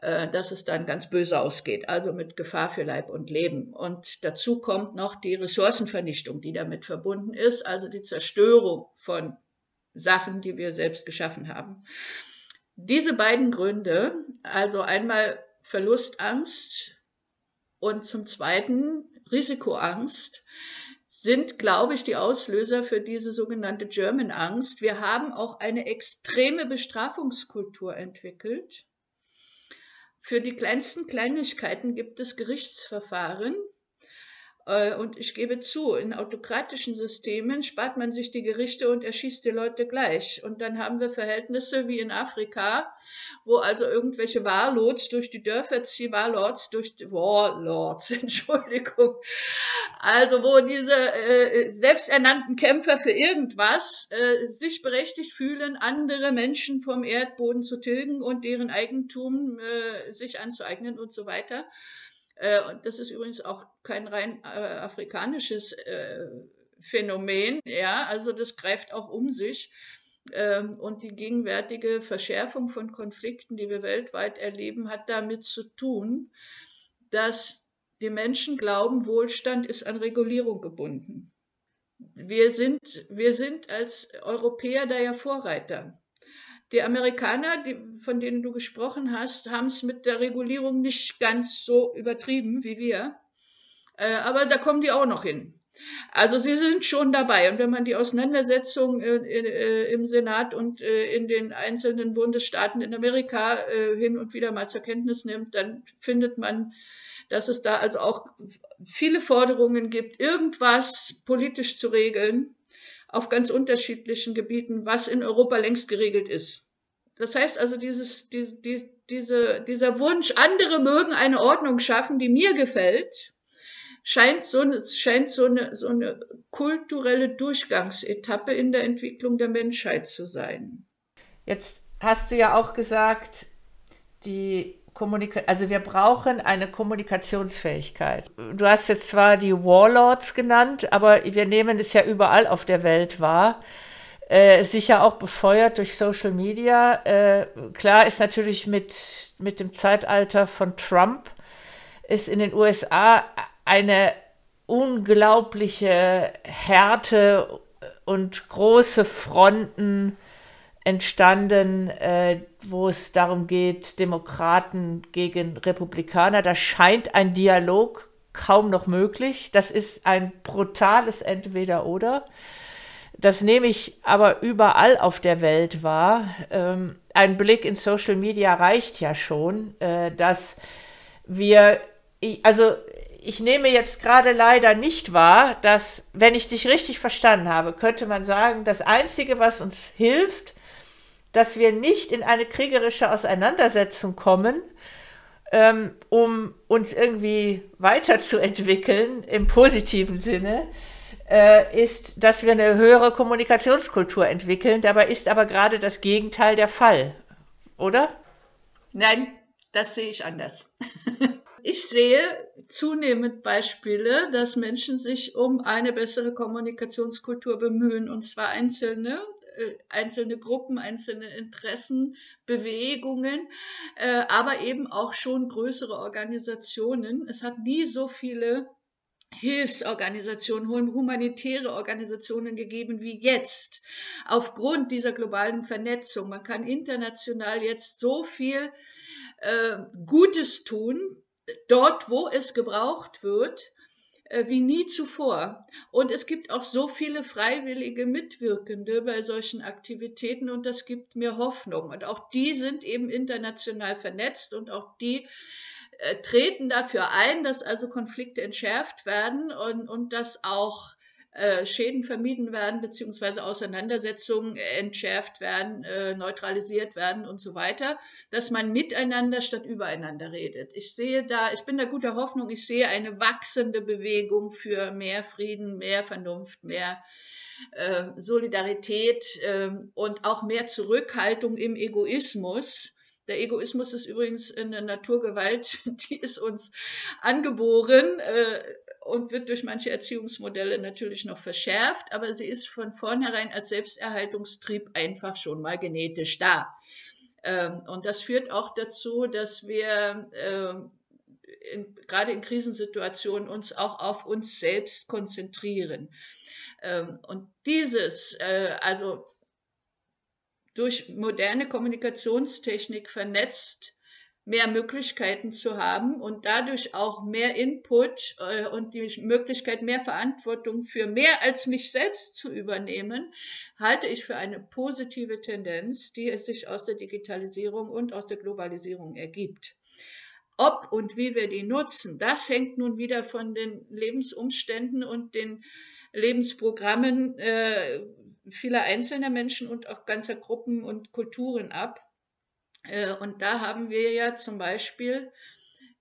Speaker 2: äh, dass es dann ganz böse ausgeht, also mit Gefahr für Leib und Leben. Und dazu kommt noch die Ressourcenvernichtung, die damit verbunden ist, also die Zerstörung von Sachen, die wir selbst geschaffen haben. Diese beiden Gründe, also einmal Verlustangst und zum Zweiten Risikoangst, sind, glaube ich, die Auslöser für diese sogenannte German Angst. Wir haben auch eine extreme Bestrafungskultur entwickelt. Für die kleinsten Kleinigkeiten gibt es Gerichtsverfahren, und ich gebe zu, in autokratischen Systemen spart man sich die Gerichte und erschießt die Leute gleich. Und dann haben wir Verhältnisse wie in Afrika, wo also irgendwelche Warlords durch die Dörfer ziehen, Warlords durch die Warlords, Entschuldigung. Also wo diese äh, selbsternannten Kämpfer für irgendwas äh, sich berechtigt fühlen, andere Menschen vom Erdboden zu tilgen und deren Eigentum äh, sich anzueignen und so weiter. Äh, das ist übrigens auch kein rein äh, afrikanisches äh, Phänomen. Ja, also das greift auch um sich. Ähm, und die gegenwärtige Verschärfung von Konflikten, die wir weltweit erleben, hat damit zu tun, dass die Menschen glauben, Wohlstand ist an Regulierung gebunden. Wir sind, wir sind als Europäer da ja Vorreiter. Die Amerikaner, die, von denen du gesprochen hast, haben es mit der Regulierung nicht ganz so übertrieben wie wir. Äh, aber da kommen die auch noch hin. Also sie sind schon dabei. Und wenn man die Auseinandersetzung äh, äh, im Senat und äh, in den einzelnen Bundesstaaten in Amerika äh, hin und wieder mal zur Kenntnis nimmt, dann findet man, dass es da also auch viele Forderungen gibt, irgendwas politisch zu regeln auf ganz unterschiedlichen Gebieten, was in Europa längst geregelt ist. Das heißt also, dieses, die, die, diese, dieser Wunsch, andere mögen eine Ordnung schaffen, die mir gefällt, scheint so, scheint so eine, so eine kulturelle Durchgangsetappe in der Entwicklung der Menschheit zu sein.
Speaker 1: Jetzt hast du ja auch gesagt, die Kommunika also wir brauchen eine Kommunikationsfähigkeit. Du hast jetzt zwar die Warlords genannt, aber wir nehmen es ja überall auf der Welt wahr. Äh, sicher auch befeuert durch Social Media. Äh, klar ist natürlich mit, mit dem Zeitalter von Trump ist in den USA eine unglaubliche Härte und große Fronten entstanden, äh, wo es darum geht, Demokraten gegen Republikaner. Da scheint ein Dialog kaum noch möglich. Das ist ein brutales Entweder-Oder. Das nehme ich aber überall auf der Welt wahr. Ähm, ein Blick in Social Media reicht ja schon, äh, dass wir, ich, also ich nehme jetzt gerade leider nicht wahr, dass, wenn ich dich richtig verstanden habe, könnte man sagen, das Einzige, was uns hilft, dass wir nicht in eine kriegerische Auseinandersetzung kommen, ähm, um uns irgendwie weiterzuentwickeln im positiven Sinne, äh, ist, dass wir eine höhere Kommunikationskultur entwickeln. Dabei ist aber gerade das Gegenteil der Fall, oder?
Speaker 2: Nein, das sehe ich anders. ich sehe zunehmend Beispiele, dass Menschen sich um eine bessere Kommunikationskultur bemühen, und zwar einzelne äh, einzelne Gruppen, einzelne Interessen, Bewegungen, äh, aber eben auch schon größere Organisationen. Es hat nie so viele Hilfsorganisationen, humanitäre Organisationen gegeben wie jetzt. Aufgrund dieser globalen Vernetzung. Man kann international jetzt so viel äh, Gutes tun, dort, wo es gebraucht wird, wie nie zuvor. Und es gibt auch so viele freiwillige Mitwirkende bei solchen Aktivitäten und das gibt mir Hoffnung. Und auch die sind eben international vernetzt und auch die äh, treten dafür ein, dass also Konflikte entschärft werden und, und dass auch äh, Schäden vermieden werden, beziehungsweise Auseinandersetzungen entschärft werden, äh, neutralisiert werden und so weiter, dass man miteinander statt übereinander redet. Ich sehe da, ich bin da guter Hoffnung, ich sehe eine wachsende Bewegung für mehr Frieden, mehr Vernunft, mehr äh, Solidarität äh, und auch mehr Zurückhaltung im Egoismus. Der Egoismus ist übrigens eine Naturgewalt, die ist uns angeboren. Äh, und wird durch manche Erziehungsmodelle natürlich noch verschärft, aber sie ist von vornherein als Selbsterhaltungstrieb einfach schon mal genetisch da. Ähm, und das führt auch dazu, dass wir ähm, in, gerade in Krisensituationen uns auch auf uns selbst konzentrieren. Ähm, und dieses, äh, also durch moderne Kommunikationstechnik vernetzt, mehr Möglichkeiten zu haben und dadurch auch mehr Input äh, und die Möglichkeit, mehr Verantwortung für mehr als mich selbst zu übernehmen, halte ich für eine positive Tendenz, die es sich aus der Digitalisierung und aus der Globalisierung ergibt. Ob und wie wir die nutzen, das hängt nun wieder von den Lebensumständen und den Lebensprogrammen äh, vieler einzelner Menschen und auch ganzer Gruppen und Kulturen ab. Äh, und da haben wir ja zum Beispiel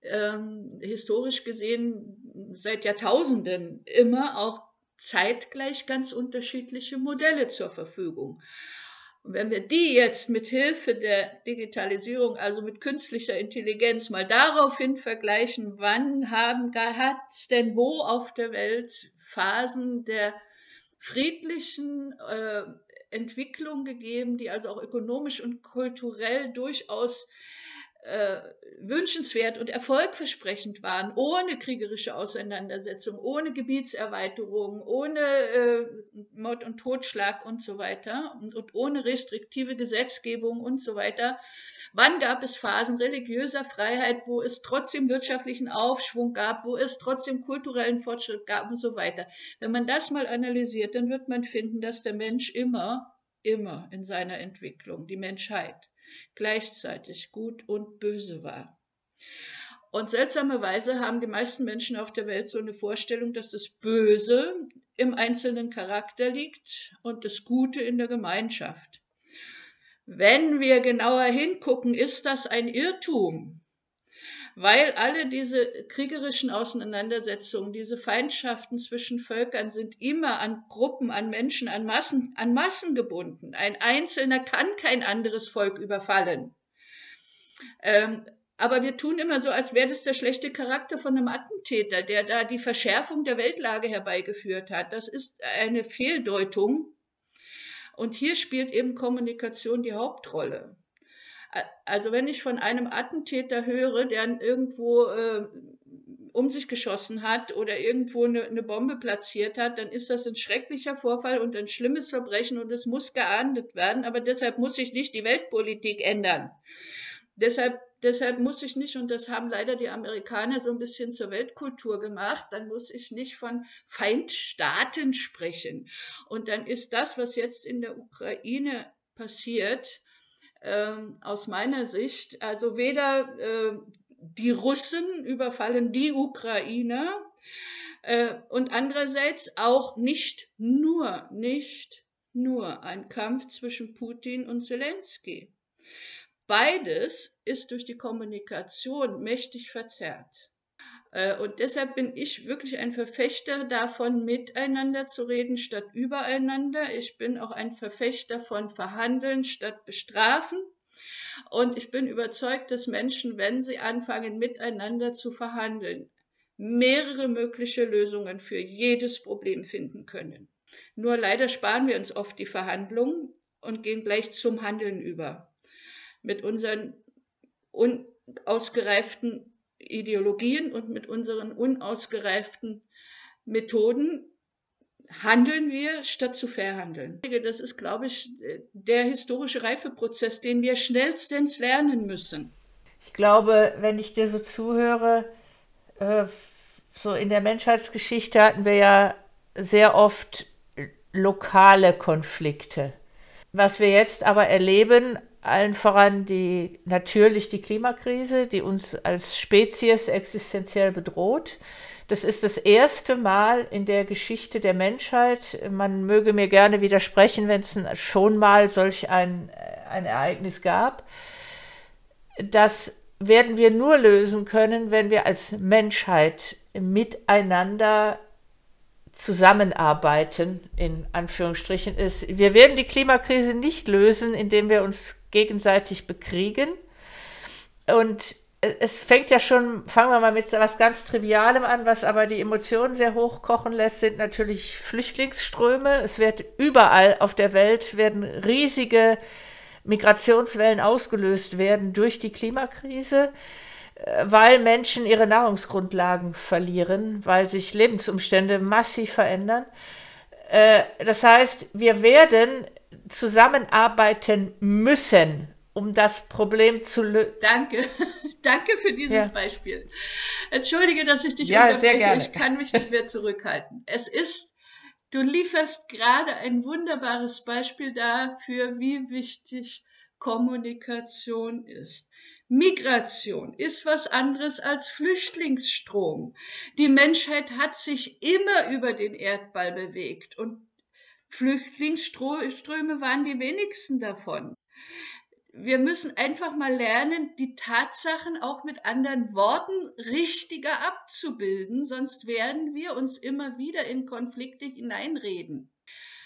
Speaker 2: ähm, historisch gesehen seit Jahrtausenden immer auch zeitgleich ganz unterschiedliche Modelle zur Verfügung. Und wenn wir die jetzt mit Hilfe der Digitalisierung, also mit künstlicher Intelligenz, mal daraufhin vergleichen, wann haben hat es denn wo auf der Welt Phasen der friedlichen äh, Entwicklung gegeben, die also auch ökonomisch und kulturell durchaus äh, wünschenswert und erfolgversprechend waren, ohne kriegerische Auseinandersetzung, ohne Gebietserweiterung, ohne äh, Mord und Totschlag und so weiter und, und ohne restriktive Gesetzgebung und so weiter. Wann gab es Phasen religiöser Freiheit, wo es trotzdem wirtschaftlichen Aufschwung gab, wo es trotzdem kulturellen Fortschritt gab und so weiter? Wenn man das mal analysiert, dann wird man finden, dass der Mensch immer, immer in seiner Entwicklung, die Menschheit, gleichzeitig gut und böse war. Und seltsamerweise haben die meisten Menschen auf der Welt so eine Vorstellung, dass das Böse im einzelnen Charakter liegt und das Gute in der Gemeinschaft. Wenn wir genauer hingucken, ist das ein Irrtum weil alle diese kriegerischen Auseinandersetzungen, diese Feindschaften zwischen Völkern sind immer an Gruppen, an Menschen, an Massen, an Massen gebunden. Ein Einzelner kann kein anderes Volk überfallen. Ähm, aber wir tun immer so, als wäre das der schlechte Charakter von einem Attentäter, der da die Verschärfung der Weltlage herbeigeführt hat. Das ist eine Fehldeutung. Und hier spielt eben Kommunikation die Hauptrolle. Also wenn ich von einem Attentäter höre, der irgendwo äh, um sich geschossen hat oder irgendwo eine, eine, Bombe platziert hat, dann ist das ein schrecklicher Vorfall und ein schlimmes Verbrechen und es muss geahndet werden. Aber deshalb muss sich nicht die Weltpolitik ändern. Deshalb, deshalb muss ich nicht, und das haben leider die Amerikaner so ein bisschen zur Weltkultur gemacht, dann muss ich nicht von Feindstaaten sprechen. Und dann ist das, was jetzt in der Ukraine passiert, ähm, aus meiner Sicht, also weder äh, die Russen überfallen die Ukrainer äh, und andererseits auch nicht nur, nicht nur ein Kampf zwischen Putin und Zelensky. Beides ist durch die Kommunikation mächtig verzerrt. Äh, und deshalb bin ich wirklich ein Verfechter davon, miteinander zu reden statt übereinander. Ich bin auch ein Verfechter von Verhandeln statt Bestrafen. Und ich bin überzeugt, dass Menschen, wenn sie anfangen, miteinander zu verhandeln, mehrere mögliche Lösungen für jedes Problem finden können. Nur leider sparen wir uns oft die Verhandlungen und gehen gleich zum Handeln über. Mit unseren unausgereiften Ideologien und mit unseren unausgereiften Methoden handeln wir, statt zu verhandeln. Das ist, glaube ich, der historische Reifeprozess, den wir schnellstens lernen müssen.
Speaker 1: Ich glaube, wenn ich dir so zuhöre, äh, so in der Menschheitsgeschichte hatten wir ja sehr oft lokale Konflikte. Was wir jetzt aber erleben, allen voran die natürlich die Klimakrise, die uns als Spezies existenziell bedroht. Das ist das erste Mal in der Geschichte der Menschheit. Man möge mir gerne widersprechen, wenn es schon mal solch ein, ein Ereignis gab. Das werden wir nur lösen können, wenn wir als Menschheit miteinander zusammenarbeiten, in Anführungsstrichen, ist. Wir werden die Klimakrise nicht lösen, indem wir uns gegenseitig bekriegen. Und es fängt ja schon, fangen wir mal mit was ganz Trivialem an, was aber die Emotionen sehr hoch kochen lässt, sind natürlich Flüchtlingsströme. Es wird überall auf der Welt werden riesige Migrationswellen ausgelöst werden durch die Klimakrise, weil Menschen ihre Nahrungsgrundlagen verlieren, weil sich Lebensumstände massiv verändern. Äh, das heißt, wir werden zusammenarbeiten müssen, um das Problem zu lösen.
Speaker 2: Danke, danke für dieses ja. Beispiel. Entschuldige, dass ich dich ja, unterbreche. Sehr gerne. Ich kann mich nicht mehr zurückhalten. Es ist, du lieferst gerade ein wunderbares Beispiel dafür, wie wichtig Kommunikation ist. Migration ist was anderes als Flüchtlingsstrom. Die Menschheit hat sich immer über den Erdball bewegt und Flüchtlingsströme waren die wenigsten davon. Wir müssen einfach mal lernen, die Tatsachen auch mit anderen Worten richtiger abzubilden, sonst werden wir uns immer wieder in Konflikte hineinreden.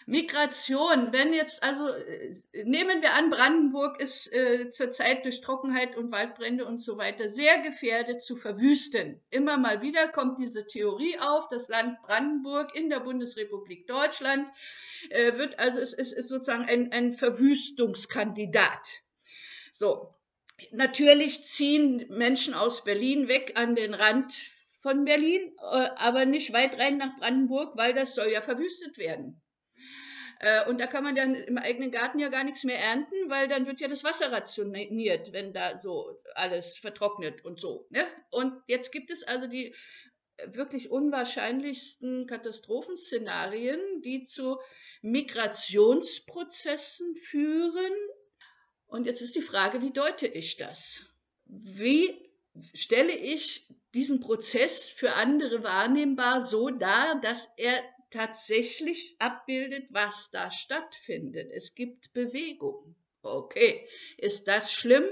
Speaker 2: Migration, wenn jetzt also äh, nehmen wir an, Brandenburg ist äh, zurzeit durch Trockenheit und Waldbrände und so weiter sehr gefährdet zu verwüsten. Immer mal wieder kommt diese Theorie auf, das Land Brandenburg in der Bundesrepublik Deutschland äh, wird also es, es ist sozusagen ein, ein Verwüstungskandidat. So, natürlich ziehen Menschen aus Berlin weg an den Rand von Berlin, äh, aber nicht weit rein nach Brandenburg, weil das soll ja verwüstet werden. Äh, und da kann man dann im eigenen Garten ja gar nichts mehr ernten, weil dann wird ja das Wasser rationiert, wenn da so alles vertrocknet und so. Ne? Und jetzt gibt es also die wirklich unwahrscheinlichsten Katastrophenszenarien, die zu Migrationsprozessen führen. Und jetzt ist die Frage, wie deute ich das? Wie stelle ich diesen Prozess für andere wahrnehmbar so dar, dass er tatsächlich abbildet, was da stattfindet. Es gibt Bewegung. Okay, ist das schlimm?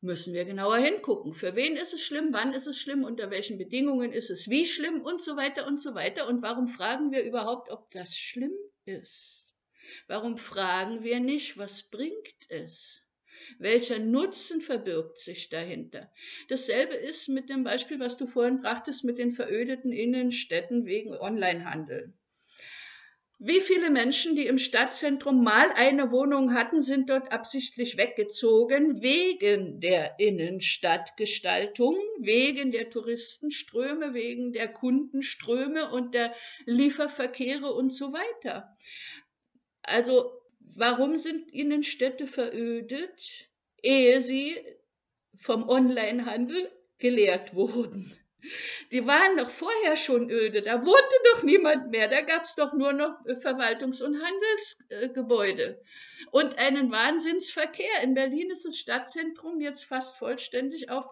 Speaker 2: Müssen wir genauer hingucken. Für wen ist es schlimm? Wann ist es schlimm? Unter welchen Bedingungen ist es wie schlimm? Und so weiter und so weiter. Und warum fragen wir überhaupt, ob das schlimm ist? Warum fragen wir nicht, was bringt es? Welcher Nutzen verbirgt sich dahinter? Dasselbe ist mit dem Beispiel, was du vorhin brachtest, mit den verödeten Innenstädten wegen Onlinehandel. Wie viele Menschen, die im Stadtzentrum mal eine Wohnung hatten, sind dort absichtlich weggezogen wegen der Innenstadtgestaltung, wegen der Touristenströme, wegen der Kundenströme und der Lieferverkehre und so weiter. Also Warum sind Innenstädte verödet, ehe sie vom Onlinehandel geleert wurden? Die waren doch vorher schon öde, da wohnte doch niemand mehr, da gab's doch nur noch Verwaltungs- und Handelsgebäude und einen Wahnsinnsverkehr. In Berlin ist das Stadtzentrum jetzt fast vollständig auf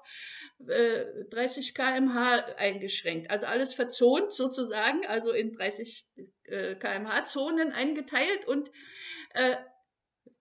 Speaker 2: 30 äh, kmh eingeschränkt, also alles verzont sozusagen, also in 30 äh, kmh Zonen eingeteilt und äh,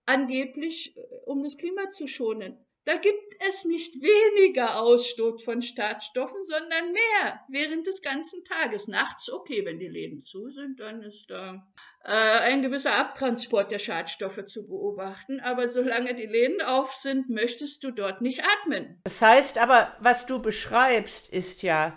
Speaker 2: angeblich, äh, um das Klima zu schonen. da gibt es nicht weniger Ausstoß von Schadstoffen, sondern mehr während des ganzen Tages. Nachts, okay, wenn die Läden zu sind, dann ist da äh, ein gewisser Abtransport der Schadstoffe zu beobachten. Aber solange die Läden auf sind, möchtest du dort nicht atmen.
Speaker 1: Das heißt aber, was du beschreibst, ist ja,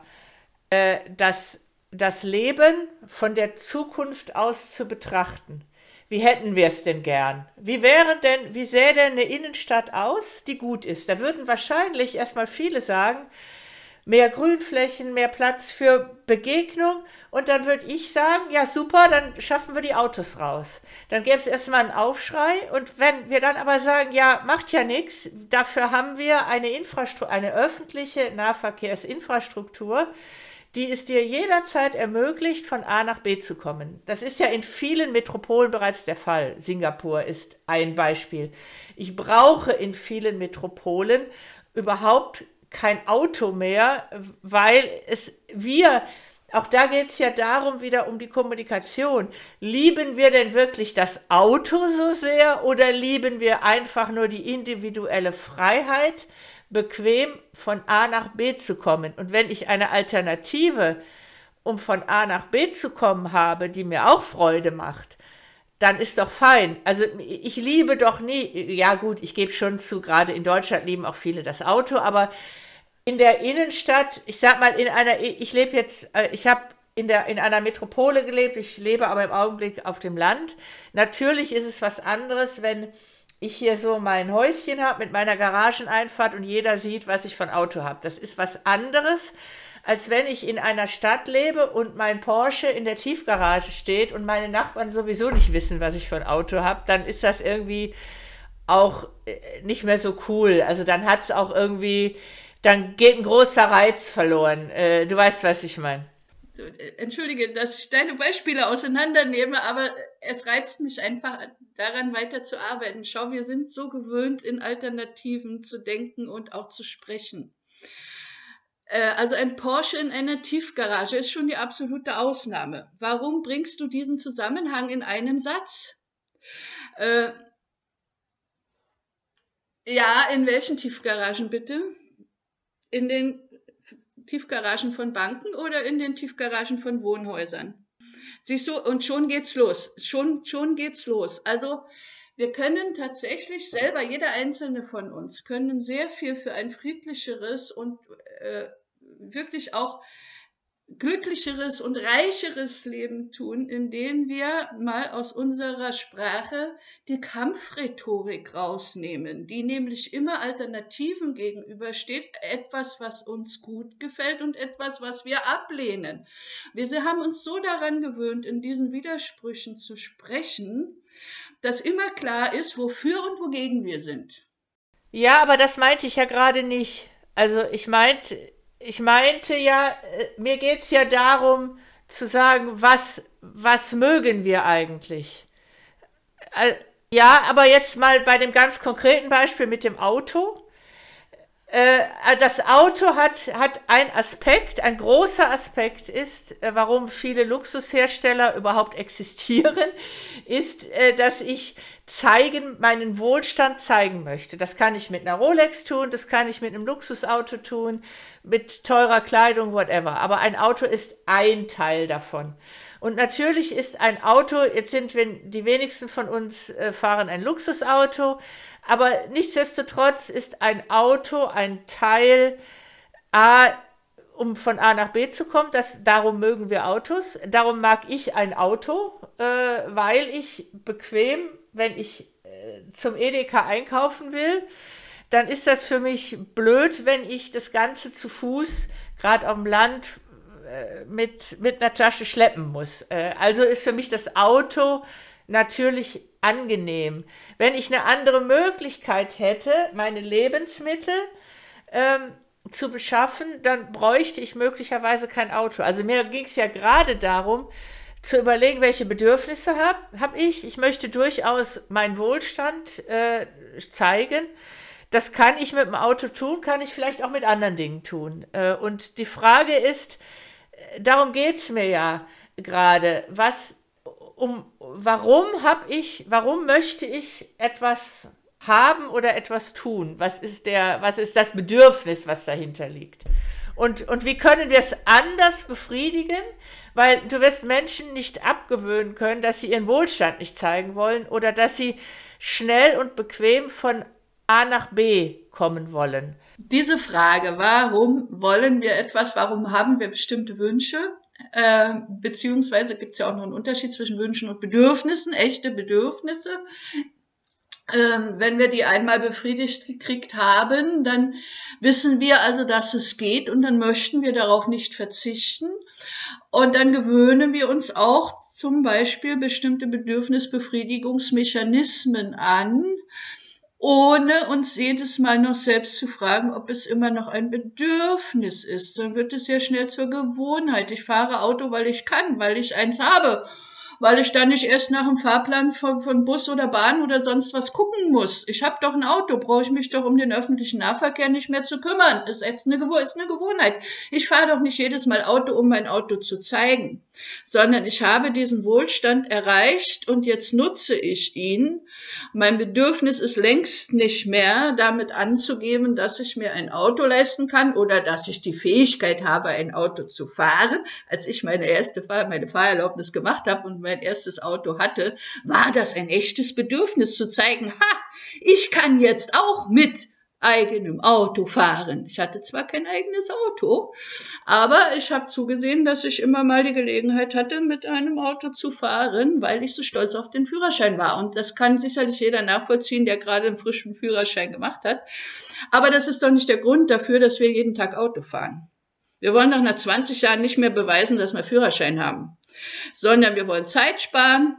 Speaker 1: äh, dass das Leben von der Zukunft aus zu betrachten. Wie hätten wir es denn gern? Wie wäre denn, wie sähe denn eine Innenstadt aus, die gut ist? Da würden wahrscheinlich erstmal viele sagen, mehr Grünflächen, mehr Platz für Begegnung. Und dann würde ich sagen, ja super, dann schaffen wir die Autos raus. Dann gäbe es erstmal einen Aufschrei. Und wenn wir dann aber sagen, ja, macht ja nichts, dafür haben wir eine Infrastruktur, eine öffentliche Nahverkehrsinfrastruktur, die es dir jederzeit ermöglicht, von A nach B zu kommen. Das ist ja in vielen Metropolen bereits der Fall. Singapur ist ein Beispiel. Ich brauche in vielen Metropolen überhaupt kein Auto mehr, weil es wir, auch da geht es ja darum, wieder um die Kommunikation. Lieben wir denn wirklich das Auto so sehr oder lieben wir einfach nur die individuelle Freiheit? Bequem von A nach B zu kommen. Und wenn ich eine Alternative, um von A nach B zu kommen, habe, die mir auch Freude macht, dann ist doch fein. Also ich liebe doch nie, ja gut, ich gebe schon zu, gerade in Deutschland lieben auch viele das Auto, aber in der Innenstadt, ich sag mal, in einer, ich lebe jetzt, äh, ich habe in, in einer Metropole gelebt, ich lebe aber im Augenblick auf dem Land. Natürlich ist es was anderes, wenn ich hier so mein Häuschen habe mit meiner Garageneinfahrt und jeder sieht, was ich von Auto habe. Das ist was anderes, als wenn ich in einer Stadt lebe und mein Porsche in der Tiefgarage steht und meine Nachbarn sowieso nicht wissen, was ich ein Auto habe. Dann ist das irgendwie auch äh, nicht mehr so cool. Also dann hat es auch irgendwie, dann geht ein großer Reiz verloren. Äh, du weißt, was ich meine.
Speaker 2: Entschuldige, dass ich deine Beispiele auseinandernehme, aber es reizt mich einfach daran weiterzuarbeiten. Schau, wir sind so gewöhnt, in Alternativen zu denken und auch zu sprechen. Äh, also ein Porsche in einer Tiefgarage ist schon die absolute Ausnahme. Warum bringst du diesen Zusammenhang in einem Satz? Äh, ja, in welchen Tiefgaragen bitte? In den Tiefgaragen von Banken oder in den Tiefgaragen von Wohnhäusern. Siehst du, und schon geht's los. Schon, schon geht's los. Also, wir können tatsächlich selber, jeder einzelne von uns, können sehr viel für ein friedlicheres und äh, wirklich auch glücklicheres und reicheres Leben tun, indem wir mal aus unserer Sprache die Kampfrhetorik rausnehmen, die nämlich immer Alternativen gegenübersteht, etwas, was uns gut gefällt und etwas, was wir ablehnen. Wir haben uns so daran gewöhnt, in diesen Widersprüchen zu sprechen, dass immer klar ist, wofür und wogegen wir sind.
Speaker 1: Ja, aber das meinte ich ja gerade nicht. Also ich meinte, ich meinte ja, äh, mir geht es ja darum zu sagen, was, was mögen wir eigentlich? Ja, aber jetzt mal bei dem ganz konkreten Beispiel mit dem Auto. Äh, das Auto hat, hat ein Aspekt, ein großer Aspekt ist, äh, warum viele Luxushersteller überhaupt existieren, ist, dass ich zeigen, meinen Wohlstand zeigen möchte. Das kann ich mit einer Rolex tun, das kann ich mit einem Luxusauto tun, mit teurer Kleidung, whatever. Aber ein Auto ist ein Teil davon. Und natürlich ist ein Auto, jetzt sind wir, die wenigsten von uns äh, fahren ein Luxusauto, aber nichtsdestotrotz ist ein Auto ein Teil, A, um von A nach B zu kommen, das, darum mögen wir Autos. Darum mag ich ein Auto, äh, weil ich bequem wenn ich äh, zum Edeka einkaufen will, dann ist das für mich blöd, wenn ich das Ganze zu Fuß, gerade auf dem Land, äh, mit, mit einer Tasche schleppen muss. Äh, also ist für mich das Auto natürlich angenehm. Wenn ich eine andere Möglichkeit hätte, meine Lebensmittel ähm, zu beschaffen, dann bräuchte ich möglicherweise kein Auto. Also mir ging es ja gerade darum, zu überlegen, welche Bedürfnisse habe hab ich. Ich möchte durchaus meinen Wohlstand äh, zeigen. Das kann ich mit dem Auto tun, kann ich vielleicht auch mit anderen Dingen tun. Äh, und die Frage ist, äh, darum geht es mir ja gerade, was, um, warum habe ich, warum möchte ich etwas haben oder etwas tun? Was ist der, was ist das Bedürfnis, was dahinter liegt? Und, und wie können wir es anders befriedigen? Weil du wirst Menschen nicht abgewöhnen können, dass sie ihren Wohlstand nicht zeigen wollen oder dass sie schnell und bequem von A nach B kommen wollen.
Speaker 2: Diese Frage, warum wollen wir etwas, warum haben wir bestimmte Wünsche, äh, beziehungsweise gibt es ja auch noch einen Unterschied zwischen Wünschen und Bedürfnissen, echte Bedürfnisse. Ähm, wenn wir die einmal befriedigt gekriegt haben, dann wissen wir also, dass es geht und dann möchten wir darauf nicht verzichten. Und dann gewöhnen wir uns auch zum Beispiel bestimmte Bedürfnisbefriedigungsmechanismen an, ohne uns jedes Mal noch selbst zu fragen, ob es immer noch ein Bedürfnis ist. Dann wird es ja schnell zur Gewohnheit. Ich fahre Auto, weil ich kann, weil ich eins habe weil ich dann nicht erst nach dem Fahrplan von, von Bus oder Bahn oder sonst was gucken muss. Ich habe doch ein Auto, brauche ich mich doch um den öffentlichen Nahverkehr nicht mehr zu kümmern. Ist jetzt eine, ist eine Gewohnheit. Ich fahre doch nicht jedes Mal Auto, um mein Auto zu zeigen, sondern ich habe diesen Wohlstand erreicht und jetzt nutze ich ihn. Mein Bedürfnis ist längst nicht mehr, damit anzugeben, dass ich mir ein Auto leisten kann oder dass ich die Fähigkeit habe, ein Auto zu fahren. Als ich meine erste Fahr meine Fahrerlaubnis gemacht habe und mein erstes Auto hatte, war das ein echtes Bedürfnis zu zeigen, ha, ich kann jetzt auch mit eigenem Auto fahren. Ich hatte zwar kein eigenes Auto, aber ich habe zugesehen, dass ich immer mal die Gelegenheit hatte, mit einem Auto zu fahren, weil ich so stolz auf den Führerschein war. Und das kann sicherlich jeder nachvollziehen, der gerade einen frischen Führerschein gemacht hat. Aber das ist doch nicht der Grund dafür, dass wir jeden Tag Auto fahren. Wir wollen doch nach 20 Jahren nicht mehr beweisen, dass wir Führerschein haben, sondern wir wollen Zeit sparen.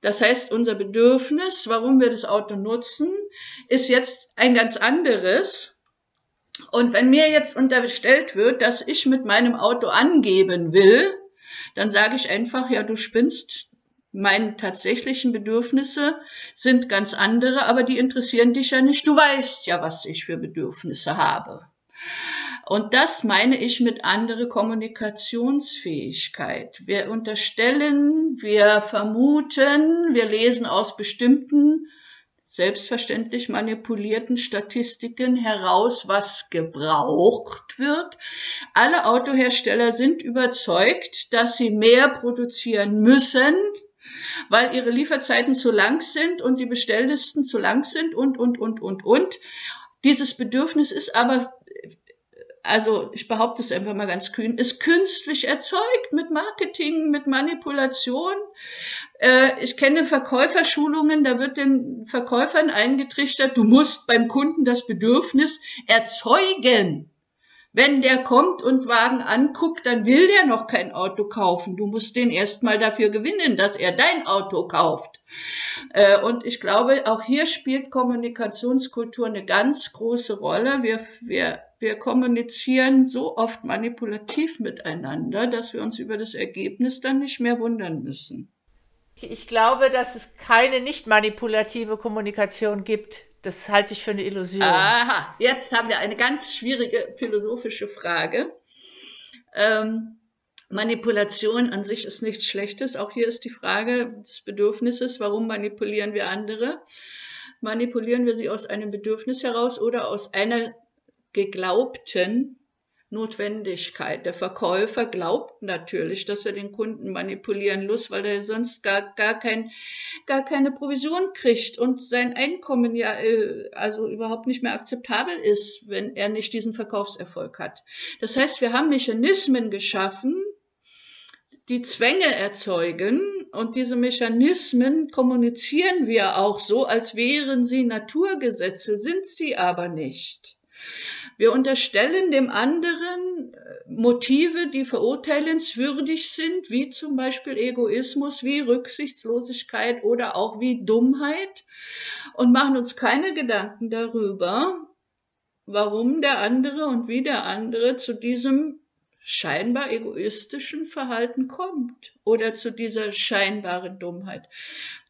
Speaker 2: Das heißt, unser Bedürfnis, warum wir das Auto nutzen, ist jetzt ein ganz anderes. Und wenn mir jetzt unterstellt wird, dass ich mit meinem Auto angeben will, dann sage ich einfach, ja, du spinnst, meine tatsächlichen Bedürfnisse sind ganz andere, aber die interessieren dich ja nicht. Du weißt ja, was ich für Bedürfnisse habe. Und das meine ich mit andere Kommunikationsfähigkeit. Wir unterstellen, wir vermuten, wir lesen aus bestimmten selbstverständlich manipulierten Statistiken heraus, was gebraucht wird. Alle Autohersteller sind überzeugt, dass sie mehr produzieren müssen, weil ihre Lieferzeiten zu lang sind und die Bestelllisten zu lang sind und, und, und, und, und. Dieses Bedürfnis ist aber also ich behaupte es einfach mal ganz kühn, ist künstlich erzeugt mit Marketing, mit Manipulation. Äh, ich kenne Verkäuferschulungen, da wird den Verkäufern eingetrichtert, du musst beim Kunden das Bedürfnis erzeugen. Wenn der kommt und Wagen anguckt, dann will der noch kein Auto kaufen. Du musst den erstmal dafür gewinnen, dass er dein Auto kauft. Äh, und ich glaube, auch hier spielt Kommunikationskultur eine ganz große Rolle. Wir, wir wir kommunizieren so oft manipulativ miteinander, dass wir uns über das Ergebnis dann nicht mehr wundern müssen.
Speaker 1: Ich glaube, dass es keine nicht manipulative Kommunikation gibt. Das halte ich für eine Illusion.
Speaker 2: Aha, jetzt haben wir eine ganz schwierige philosophische Frage. Ähm, Manipulation an sich ist nichts Schlechtes. Auch hier ist die Frage des Bedürfnisses. Warum manipulieren wir andere? Manipulieren wir sie aus einem Bedürfnis heraus oder aus einer geglaubten Notwendigkeit. Der Verkäufer glaubt natürlich, dass er den Kunden manipulieren muss, weil er sonst gar, gar, kein, gar keine Provision kriegt und sein Einkommen ja äh, also überhaupt nicht mehr akzeptabel ist, wenn er nicht diesen Verkaufserfolg hat. Das heißt, wir haben Mechanismen geschaffen, die Zwänge erzeugen und diese Mechanismen kommunizieren wir auch so, als wären sie Naturgesetze, sind sie aber nicht. Wir unterstellen dem anderen äh, Motive, die verurteilenswürdig sind, wie zum Beispiel Egoismus, wie Rücksichtslosigkeit oder auch wie Dummheit und machen uns keine Gedanken darüber, warum der andere und wie der andere zu diesem scheinbar egoistischen Verhalten kommt oder zu dieser scheinbaren Dummheit.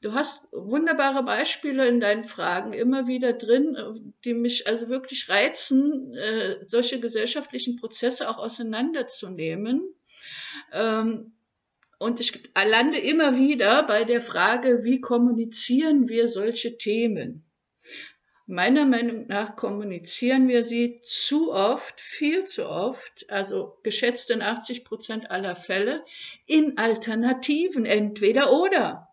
Speaker 2: Du hast wunderbare Beispiele in deinen Fragen immer wieder drin, die mich also wirklich reizen, äh, solche gesellschaftlichen Prozesse auch auseinanderzunehmen. Ähm, und ich lande immer wieder bei der Frage, wie kommunizieren wir solche Themen? Meiner Meinung nach kommunizieren wir sie zu oft, viel zu oft, also geschätzt in 80 Prozent aller Fälle, in Alternativen, entweder oder.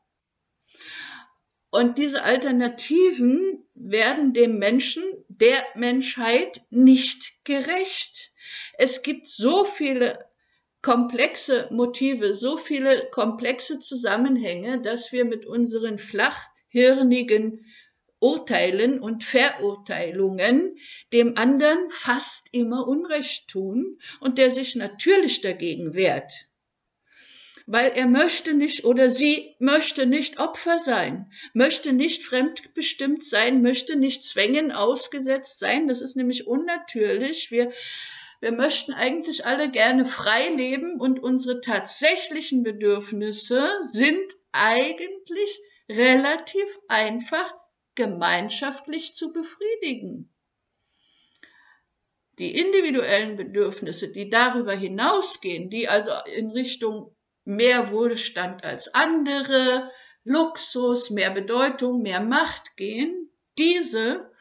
Speaker 2: Und diese Alternativen werden dem Menschen, der Menschheit nicht gerecht. Es gibt so viele komplexe Motive, so viele komplexe Zusammenhänge, dass wir mit unseren flachhirnigen Urteilen und Verurteilungen dem anderen fast immer Unrecht tun und der sich natürlich dagegen wehrt. Weil er möchte nicht oder sie möchte nicht Opfer sein, möchte nicht fremdbestimmt sein, möchte nicht Zwängen ausgesetzt sein. Das ist nämlich unnatürlich. Wir wir möchten eigentlich alle gerne frei leben und unsere tatsächlichen Bedürfnisse sind eigentlich relativ einfach gemeinschaftlich zu befriedigen. Die individuellen Bedürfnisse, die darüber hinausgehen, die also in Richtung mehr Wohlstand als andere, Luxus, mehr Bedeutung, mehr Macht gehen, diese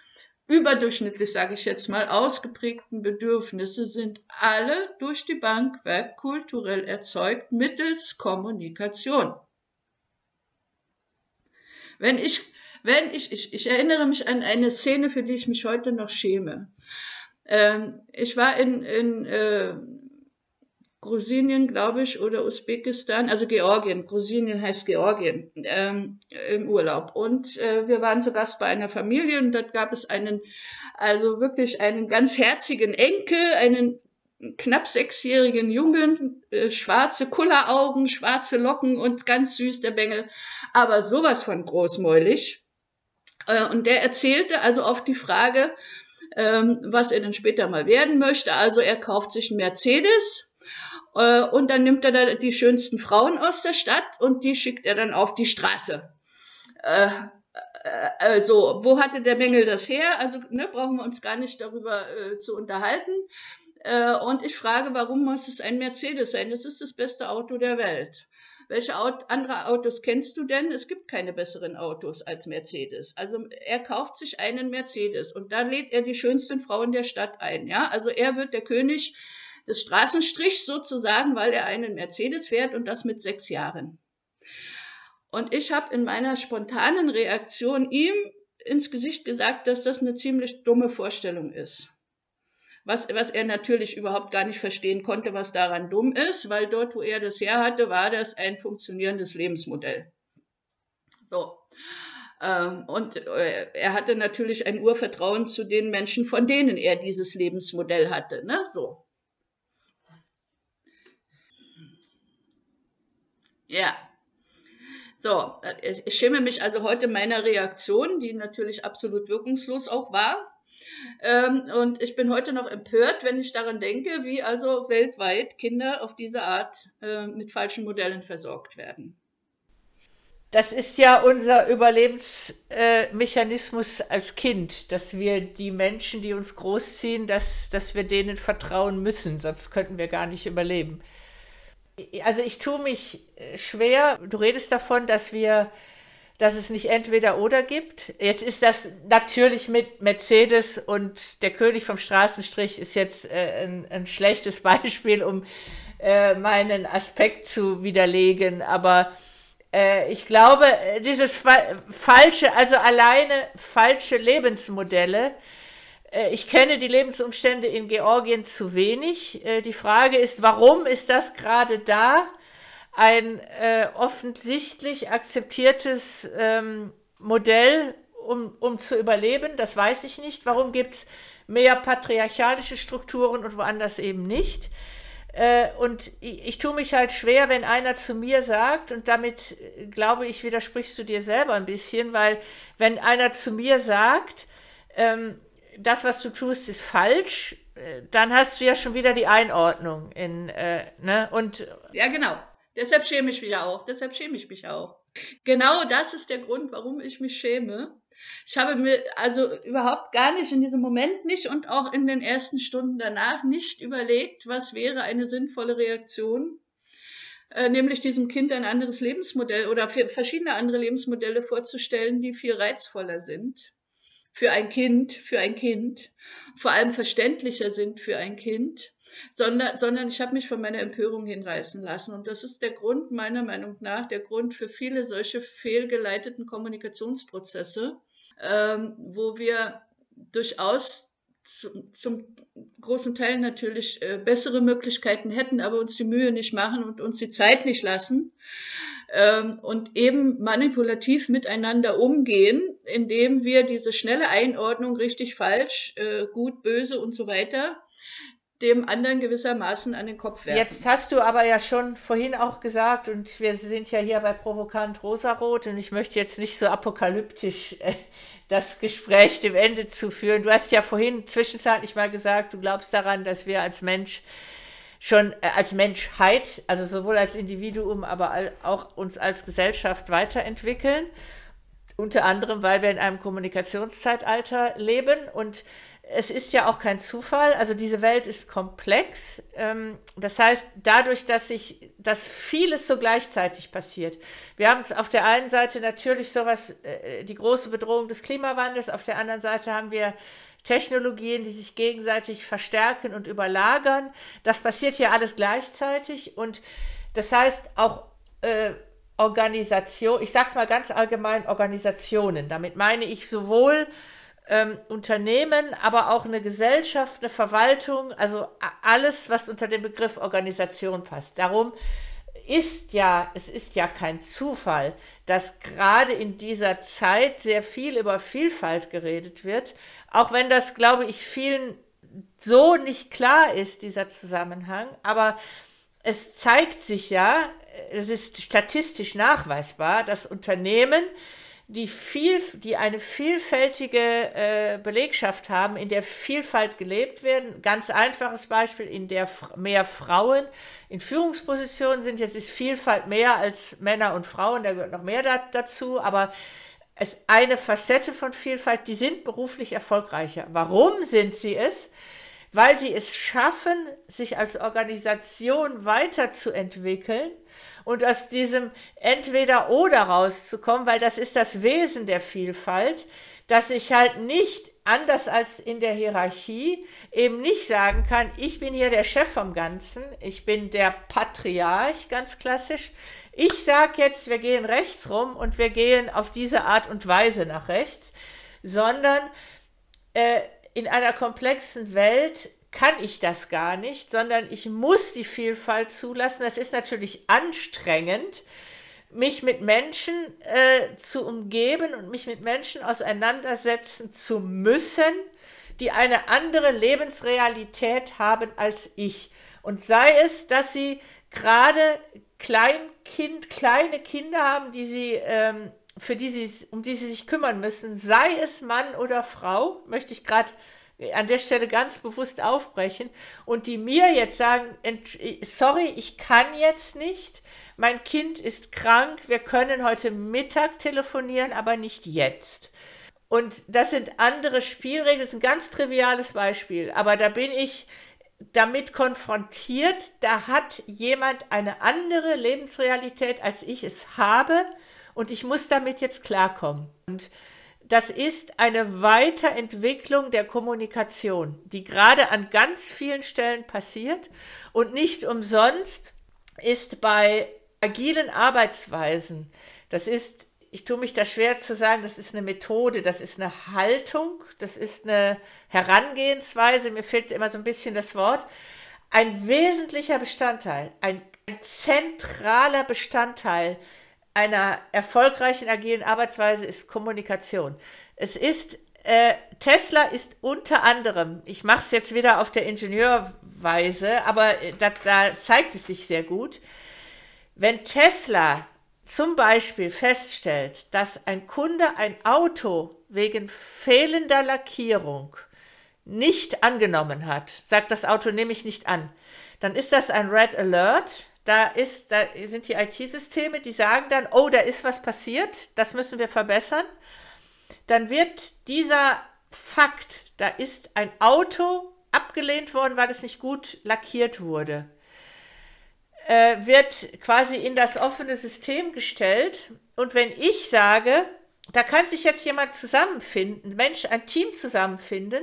Speaker 2: überdurchschnittlich, sage ich jetzt mal, ausgeprägten Bedürfnisse sind alle durch die Bank weg kulturell erzeugt mittels Kommunikation. Wenn ich, wenn ich, ich, ich erinnere mich an eine Szene, für die ich mich heute noch schäme. Ähm, ich war in, in äh, Grusinien, glaube ich, oder Usbekistan, also Georgien. Grusinien heißt Georgien ähm, im Urlaub. Und äh, wir waren zu Gast bei einer Familie und dort gab es einen, also wirklich einen ganz herzigen Enkel, einen knapp sechsjährigen Jungen, äh, schwarze Kulleraugen, schwarze Locken und ganz süß der Bengel, aber sowas von großmäulig. Äh, und der erzählte also auf die Frage, ähm, was er denn später mal werden möchte. Also er kauft sich einen Mercedes äh, und dann nimmt er da die schönsten Frauen aus der Stadt und die schickt er dann auf die Straße. Äh, also, wo hatte der Bengel das her? Also, ne, brauchen wir uns gar nicht darüber äh, zu unterhalten. Äh, und ich frage, warum muss es ein Mercedes sein? Das ist das beste Auto der Welt. Welche Aut andere Autos kennst du denn? Es gibt keine besseren Autos als Mercedes. Also er kauft sich einen Mercedes und da lädt er die schönsten Frauen der Stadt ein. Ja, also er wird der König des Straßenstrichs sozusagen, weil er einen Mercedes fährt und das mit sechs Jahren. Und ich habe in meiner spontanen Reaktion ihm ins Gesicht gesagt, dass das eine ziemlich dumme Vorstellung ist. Was, was er natürlich überhaupt gar nicht verstehen konnte, was daran dumm ist, weil dort, wo er das her hatte, war das ein funktionierendes Lebensmodell. So. Ähm, und äh, er hatte natürlich ein Urvertrauen zu den Menschen, von denen er dieses Lebensmodell hatte. Ne? So. Ja. So, äh, ich schäme mich also heute meiner Reaktion, die natürlich absolut wirkungslos auch war. Ähm, und ich bin heute noch empört, wenn ich daran denke, wie also weltweit Kinder auf diese Art äh, mit falschen Modellen versorgt werden.
Speaker 1: Das ist ja unser Überlebensmechanismus äh, als Kind, dass wir die Menschen, die uns großziehen, dass, dass wir denen vertrauen müssen, sonst könnten wir gar nicht überleben also ich tue mich äh, schwer. Du redest davon, dass wir, dass es nicht entweder oder gibt. Jetzt ist das natürlich mit Mercedes und der König vom Straßenstrich ist jetzt äh, ein, ein, schlechtes Beispiel, um äh, meinen Aspekt zu widerlegen. Aber äh, ich glaube, dieses fa falsche, also alleine falsche Lebensmodelle, äh, ich kenne die Lebensumstände in Georgien zu wenig. Äh, die Frage ist, warum ist das gerade da ein äh, offensichtlich akzeptiertes ähm, Modell, um, um zu überleben? Das weiß ich nicht. Warum gibt es mehr patriarchalische Strukturen und woanders eben nicht? Äh, und ich, ich tue mich halt schwer, wenn einer zu mir sagt, und damit äh, glaube ich, widersprichst du dir selber ein bisschen, weil wenn einer zu mir sagt, ähm, das, was du tust, ist falsch, äh, dann hast du ja schon wieder die Einordnung in, äh, ne? Und
Speaker 2: ja, genau. Deshalb schäme ich mich auch. Deshalb schäme ich mich auch. Genau das ist der Grund, warum ich mich schäme. Ich habe mir also überhaupt gar nicht in diesem Moment nicht und auch in den ersten Stunden danach nicht überlegt, was wäre eine sinnvolle Reaktion, äh, nämlich diesem Kind ein anderes Lebensmodell oder verschiedene andere Lebensmodelle vorzustellen, die viel reizvoller sind für ein Kind, für ein Kind, vor allem verständlicher sind für ein Kind, sondern, sondern ich habe mich von meiner Empörung hinreißen lassen. Und das ist der Grund, meiner Meinung nach, der Grund für viele solche fehlgeleiteten Kommunikationsprozesse, ähm, wo wir durchaus zum, zum großen Teil natürlich äh, bessere Möglichkeiten hätten, aber uns die Mühe nicht machen und uns die Zeit nicht lassen. Ähm, und eben manipulativ miteinander umgehen, indem wir diese schnelle Einordnung richtig, falsch, äh, gut, böse und so weiter dem anderen gewissermaßen an den Kopf werfen.
Speaker 1: Jetzt hast du aber ja schon vorhin auch gesagt, und wir sind ja hier bei Provokant Rosarot, und ich möchte jetzt nicht so apokalyptisch äh, das Gespräch dem Ende zu führen. Du hast ja vorhin zwischenzeitlich mal gesagt, du glaubst daran, dass wir als Mensch schon äh, als Menschheit, also sowohl als Individuum, aber auch uns als Gesellschaft weiterentwickeln. Unter anderem, weil wir in einem Kommunikationszeitalter leben und es ist ja auch kein Zufall, also diese Welt ist komplex. Ähm, das heißt, dadurch, dass sich, dass vieles so gleichzeitig passiert. Wir haben auf der einen Seite natürlich sowas, äh, die große Bedrohung des Klimawandels, auf der anderen Seite haben wir Technologien, die sich gegenseitig verstärken und überlagern. Das passiert hier alles gleichzeitig und das heißt auch äh, Organisation, ich sage es mal ganz allgemein, Organisationen. Damit meine ich sowohl ähm, Unternehmen, aber auch eine Gesellschaft, eine Verwaltung, also alles, was unter den Begriff Organisation passt. Darum ist ja, es ist ja kein Zufall, dass gerade in dieser Zeit sehr viel über Vielfalt geredet wird, auch wenn das, glaube ich, vielen so nicht klar ist, dieser Zusammenhang. Aber es zeigt sich ja, es ist statistisch nachweisbar, dass Unternehmen, die, viel, die eine vielfältige äh, Belegschaft haben, in der Vielfalt gelebt werden. Ganz einfaches Beispiel, in der mehr Frauen in Führungspositionen sind. Jetzt ist Vielfalt mehr als Männer und Frauen, da gehört noch mehr da, dazu, aber es ist eine Facette von Vielfalt, die sind beruflich erfolgreicher. Warum sind sie es? Weil sie es schaffen, sich als Organisation weiterzuentwickeln und aus diesem entweder oder rauszukommen, weil das ist das Wesen der Vielfalt, dass ich halt nicht anders als in der Hierarchie eben nicht sagen kann, ich bin hier der Chef vom Ganzen, ich bin der Patriarch, ganz klassisch. Ich sage jetzt, wir gehen rechts rum und wir gehen auf diese Art und Weise nach rechts, sondern äh, in einer komplexen Welt kann ich das gar nicht, sondern ich muss die Vielfalt zulassen. Das ist natürlich anstrengend, mich mit Menschen äh, zu umgeben und mich mit Menschen auseinandersetzen zu müssen, die eine andere Lebensrealität haben als ich. Und sei es, dass sie gerade Kleinkind, kleine Kinder haben, die sie, ähm, für die sie, um die sie sich kümmern müssen, sei es Mann oder Frau, möchte ich gerade an der Stelle ganz bewusst aufbrechen und die mir jetzt sagen, sorry, ich kann jetzt nicht, mein Kind ist krank, wir können heute Mittag telefonieren, aber nicht jetzt. Und das sind andere Spielregeln, das ist ein ganz triviales Beispiel, aber da bin ich damit konfrontiert, da hat jemand eine andere Lebensrealität, als ich es habe. Und ich muss damit jetzt klarkommen. Und das ist eine Weiterentwicklung der Kommunikation, die gerade an ganz vielen Stellen passiert. Und nicht umsonst ist bei agilen Arbeitsweisen, das ist, ich tue mich da schwer zu sagen, das ist eine Methode, das ist eine Haltung, das ist eine Herangehensweise, mir fehlt immer so ein bisschen das Wort, ein wesentlicher Bestandteil, ein, ein zentraler Bestandteil einer erfolgreichen agilen Arbeitsweise ist Kommunikation. Es ist, äh, Tesla ist unter anderem, ich mache es jetzt wieder auf der Ingenieurweise, aber äh, da, da zeigt es sich sehr gut, wenn Tesla zum Beispiel feststellt, dass ein Kunde ein Auto wegen fehlender Lackierung nicht angenommen hat, sagt das Auto nehme ich nicht an, dann ist das ein Red Alert, da, ist, da sind die IT-Systeme, die sagen dann, oh, da ist was passiert, das müssen wir verbessern. Dann wird dieser Fakt, da ist ein Auto abgelehnt worden, weil es nicht gut lackiert wurde, äh, wird quasi in das offene System gestellt. Und wenn ich sage, da kann sich jetzt jemand zusammenfinden, Mensch, ein Team zusammenfinden.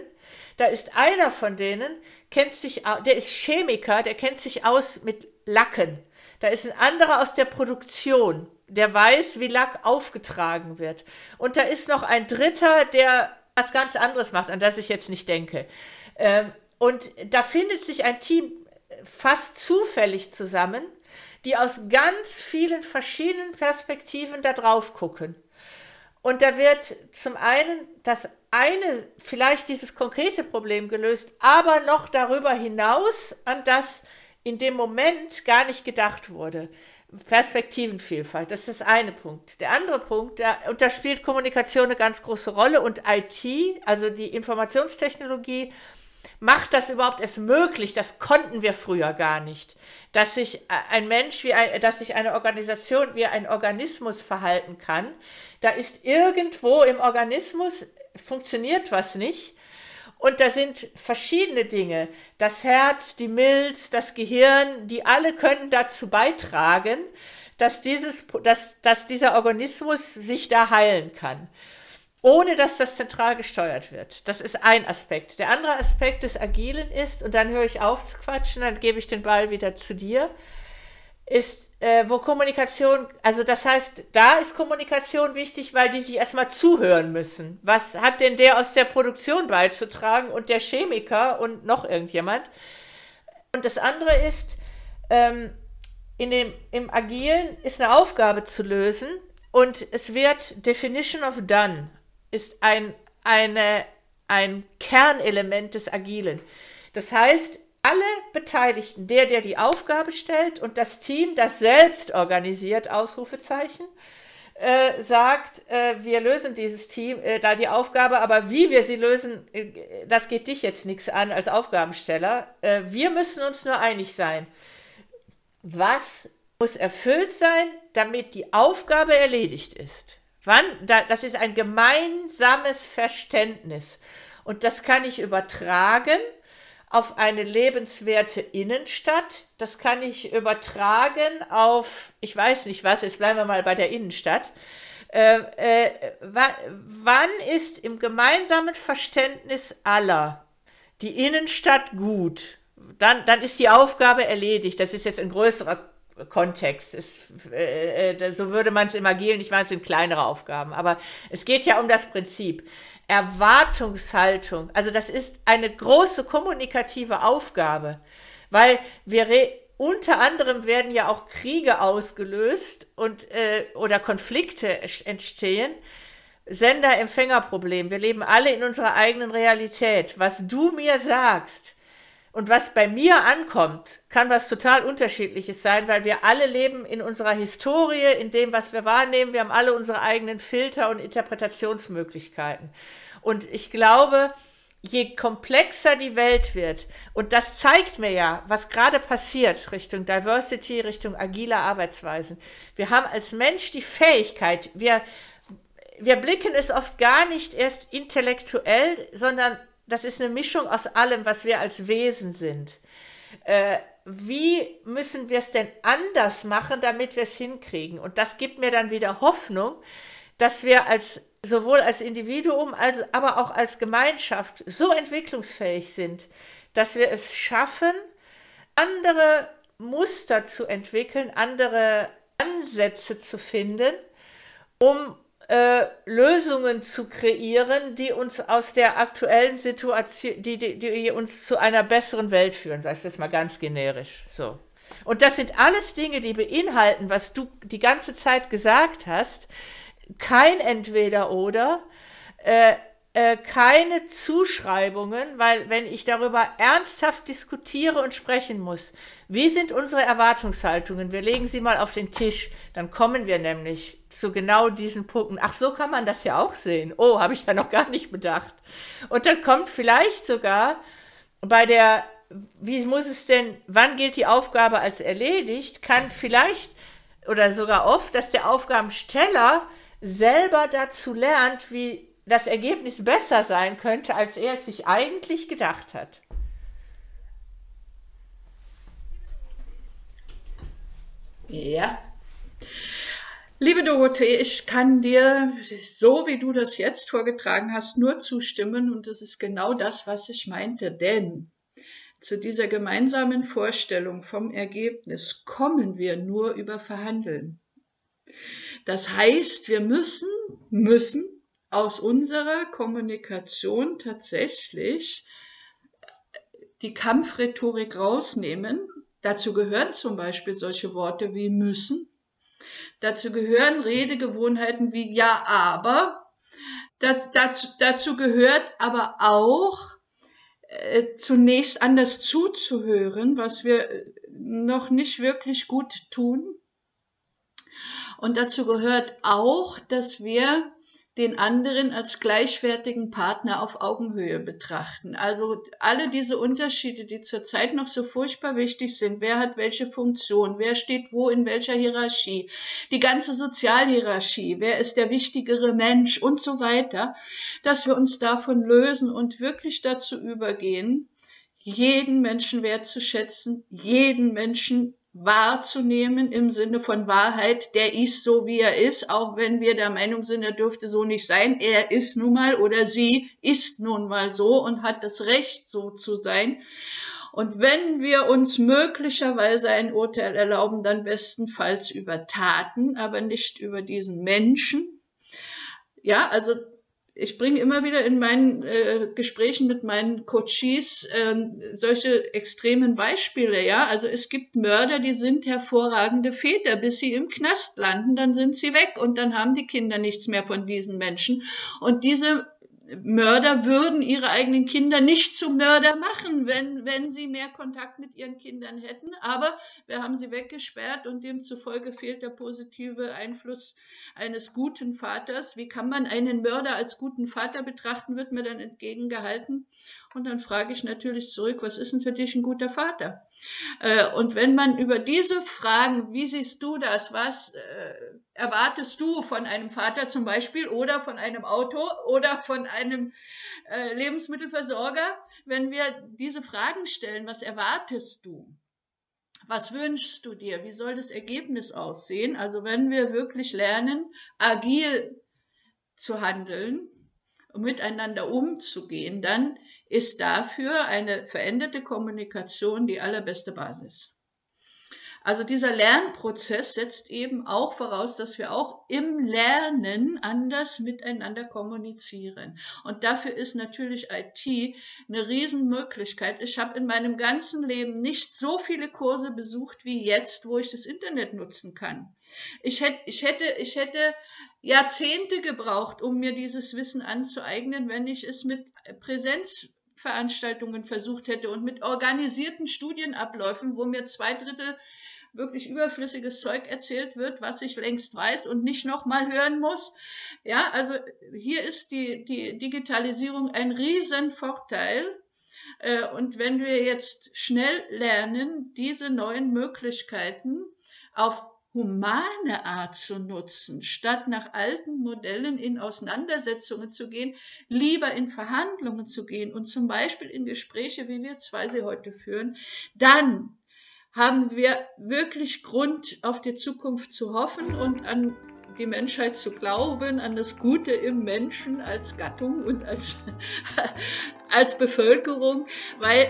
Speaker 1: Da ist einer von denen, kennt sich, der ist Chemiker, der kennt sich aus mit Lacken. Da ist ein anderer aus der Produktion, der weiß, wie Lack aufgetragen wird. Und da ist noch ein dritter, der was ganz anderes macht, an das ich jetzt nicht denke. Ähm, und da findet sich ein Team fast zufällig zusammen, die aus ganz vielen verschiedenen Perspektiven da drauf gucken. Und da wird zum einen das eine, vielleicht dieses konkrete Problem gelöst, aber noch darüber hinaus, an das in dem Moment gar nicht gedacht wurde. Perspektivenvielfalt, das ist eine Punkt. Der andere Punkt, da, und da spielt Kommunikation eine ganz große Rolle und IT, also die Informationstechnologie, macht das überhaupt erst möglich? Das konnten wir früher gar nicht. Dass sich ein Mensch, wie ein, dass sich eine Organisation wie ein Organismus verhalten kann. Da ist irgendwo im Organismus funktioniert was nicht. Und da sind verschiedene Dinge. Das Herz, die Milz, das Gehirn, die alle können dazu beitragen, dass, dieses, dass, dass dieser Organismus sich da heilen kann ohne dass das zentral gesteuert wird. Das ist ein Aspekt. Der andere Aspekt des Agilen ist, und dann höre ich auf zu quatschen, dann gebe ich den Ball wieder zu dir, ist, äh, wo Kommunikation, also das heißt, da ist Kommunikation wichtig, weil die sich erstmal zuhören müssen. Was hat denn der aus der Produktion beizutragen und der Chemiker und noch irgendjemand? Und das andere ist, ähm, in dem, im Agilen ist eine Aufgabe zu lösen und es wird Definition of Done ist ein, eine, ein Kernelement des Agilen. Das heißt, alle Beteiligten, der, der die Aufgabe stellt und das Team, das selbst organisiert, Ausrufezeichen, äh, sagt, äh, wir lösen dieses Team, äh, da die Aufgabe, aber wie wir sie lösen, äh, das geht dich jetzt nichts an als Aufgabensteller. Äh, wir müssen uns nur einig sein. Was muss erfüllt sein, damit die Aufgabe erledigt ist? Wann, das ist ein gemeinsames Verständnis. Und das kann ich übertragen auf eine lebenswerte Innenstadt. Das kann ich übertragen auf, ich weiß nicht was, jetzt bleiben wir mal bei der Innenstadt. Äh, äh, wann ist im gemeinsamen Verständnis aller die Innenstadt gut? Dann, dann ist die Aufgabe erledigt. Das ist jetzt ein größerer Kontext. Es, äh, äh, so würde man es im Agilen nicht machen, es sind kleinere Aufgaben. Aber es geht ja um das Prinzip. Erwartungshaltung, also das ist eine große kommunikative Aufgabe, weil wir unter anderem werden ja auch Kriege ausgelöst und äh, oder Konflikte entstehen. Sender-Empfänger-Problem. Wir leben alle in unserer eigenen Realität. Was du mir sagst, und was bei mir ankommt, kann was total unterschiedliches sein, weil wir alle leben in unserer Historie, in dem, was wir wahrnehmen. Wir haben alle unsere eigenen Filter und Interpretationsmöglichkeiten. Und ich glaube, je komplexer die Welt wird, und das zeigt mir ja, was gerade passiert Richtung Diversity, Richtung agiler Arbeitsweisen. Wir haben als Mensch die Fähigkeit, wir, wir blicken es oft gar nicht erst intellektuell, sondern das ist eine Mischung aus allem, was wir als Wesen sind. Äh, wie müssen wir es denn anders machen, damit wir es hinkriegen? Und das gibt mir dann wieder Hoffnung, dass wir als sowohl als Individuum, als aber auch als Gemeinschaft so entwicklungsfähig sind, dass wir es schaffen, andere Muster zu entwickeln, andere Ansätze zu finden, um äh, Lösungen zu kreieren, die uns aus der aktuellen Situation, die, die, die uns zu einer besseren Welt führen, sag ich das mal ganz generisch. So. Und das sind alles Dinge, die beinhalten, was du die ganze Zeit gesagt hast. Kein Entweder-Oder, äh, äh, keine Zuschreibungen, weil wenn ich darüber ernsthaft diskutiere und sprechen muss, wie sind unsere Erwartungshaltungen? Wir legen sie mal auf den Tisch, dann kommen wir nämlich zu genau diesen Punkten. Ach, so kann man das ja auch sehen. Oh, habe ich ja noch gar nicht bedacht. Und dann kommt vielleicht sogar bei der, wie muss es denn, wann gilt die Aufgabe als erledigt, kann vielleicht oder sogar oft, dass der Aufgabensteller selber dazu lernt, wie das Ergebnis besser sein könnte, als er es sich eigentlich gedacht hat.
Speaker 2: Ja. Liebe Dorothee, ich kann dir, so wie du das jetzt vorgetragen hast, nur zustimmen und das ist genau das, was ich meinte, denn zu dieser gemeinsamen Vorstellung vom Ergebnis kommen wir nur über Verhandeln. Das heißt, wir müssen, müssen aus unserer Kommunikation tatsächlich die Kampfrhetorik rausnehmen. Dazu gehören zum Beispiel solche Worte wie müssen. Dazu gehören Redegewohnheiten wie ja, aber. dazu, dazu gehört aber auch äh, zunächst anders zuzuhören, was wir noch nicht wirklich gut tun. Und dazu gehört auch, dass wir den anderen als gleichwertigen Partner auf Augenhöhe betrachten. Also alle diese Unterschiede, die zurzeit noch so furchtbar wichtig sind, wer hat welche Funktion, wer steht wo in welcher Hierarchie, die ganze Sozialhierarchie, wer ist der wichtigere Mensch und so weiter, dass wir uns davon lösen und wirklich dazu übergehen, jeden Menschen wertzuschätzen, jeden Menschen wahrzunehmen im Sinne von Wahrheit, der ist so, wie er ist, auch wenn wir der Meinung sind, er dürfte so nicht sein. Er ist nun mal oder sie ist nun mal so und hat das Recht, so zu sein. Und wenn wir uns möglicherweise ein Urteil erlauben, dann bestenfalls über Taten, aber nicht über diesen Menschen. Ja, also ich bringe immer wieder in meinen äh, Gesprächen mit meinen Coaches äh, solche extremen Beispiele, ja. Also es gibt Mörder, die sind hervorragende Väter, bis sie im Knast landen, dann sind sie weg und dann haben die Kinder nichts mehr von diesen Menschen. Und diese Mörder würden ihre eigenen Kinder nicht zu Mörder machen, wenn, wenn sie mehr Kontakt mit ihren Kindern hätten. Aber wir haben sie weggesperrt und demzufolge fehlt der positive Einfluss eines guten Vaters. Wie kann man einen Mörder als guten Vater betrachten, wird mir dann entgegengehalten. Und dann frage ich natürlich zurück, was ist denn für dich ein guter Vater? Äh, und wenn man über diese Fragen, wie siehst du das, was äh, erwartest du von einem Vater zum Beispiel oder von einem Auto oder von einem äh, Lebensmittelversorger, wenn wir diese Fragen stellen, was erwartest du? Was wünschst du dir? Wie soll das Ergebnis aussehen? Also wenn wir wirklich lernen, agil zu handeln und miteinander umzugehen, dann ist dafür eine veränderte Kommunikation die allerbeste Basis. Also dieser Lernprozess setzt eben auch voraus, dass wir auch im Lernen anders miteinander kommunizieren. Und dafür ist natürlich IT eine Riesenmöglichkeit. Ich habe in meinem ganzen Leben nicht so viele Kurse besucht wie jetzt, wo ich das Internet nutzen kann. Ich hätte, ich hätte, ich hätte Jahrzehnte gebraucht, um mir dieses Wissen anzueignen, wenn ich es mit Präsenz Veranstaltungen versucht hätte und mit organisierten Studienabläufen, wo mir zwei Drittel wirklich überflüssiges Zeug erzählt wird, was ich längst weiß und nicht nochmal hören muss. Ja, also hier ist die, die Digitalisierung ein Riesenvorteil. Äh, und wenn wir jetzt schnell lernen, diese neuen Möglichkeiten auf humane Art zu nutzen, statt nach alten Modellen in Auseinandersetzungen zu gehen, lieber in Verhandlungen zu gehen und zum Beispiel in Gespräche, wie wir zwei sie heute führen, dann haben wir wirklich Grund, auf die Zukunft zu hoffen und an die Menschheit zu glauben, an das Gute im Menschen als Gattung und als, als Bevölkerung, weil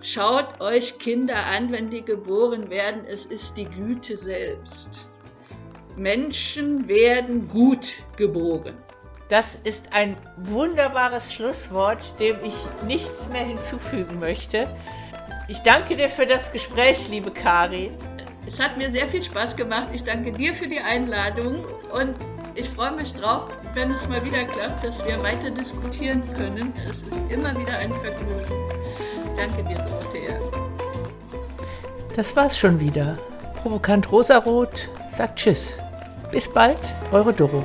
Speaker 2: schaut euch Kinder an, wenn die geboren werden, es ist die Güte selbst. Menschen werden gut geboren.
Speaker 1: Das ist ein wunderbares Schlusswort, dem ich nichts mehr hinzufügen möchte. Ich danke dir für das Gespräch, liebe Kari.
Speaker 2: Es hat mir sehr viel Spaß gemacht. Ich danke dir für die Einladung und ich freue mich drauf, wenn es mal wieder klappt, dass wir weiter diskutieren können. Es ist immer wieder ein Vergnügen. Danke dir, Dorothea.
Speaker 1: Das war's schon wieder. Provokant Rosarot sagt Tschüss. Bis bald, eure Doro.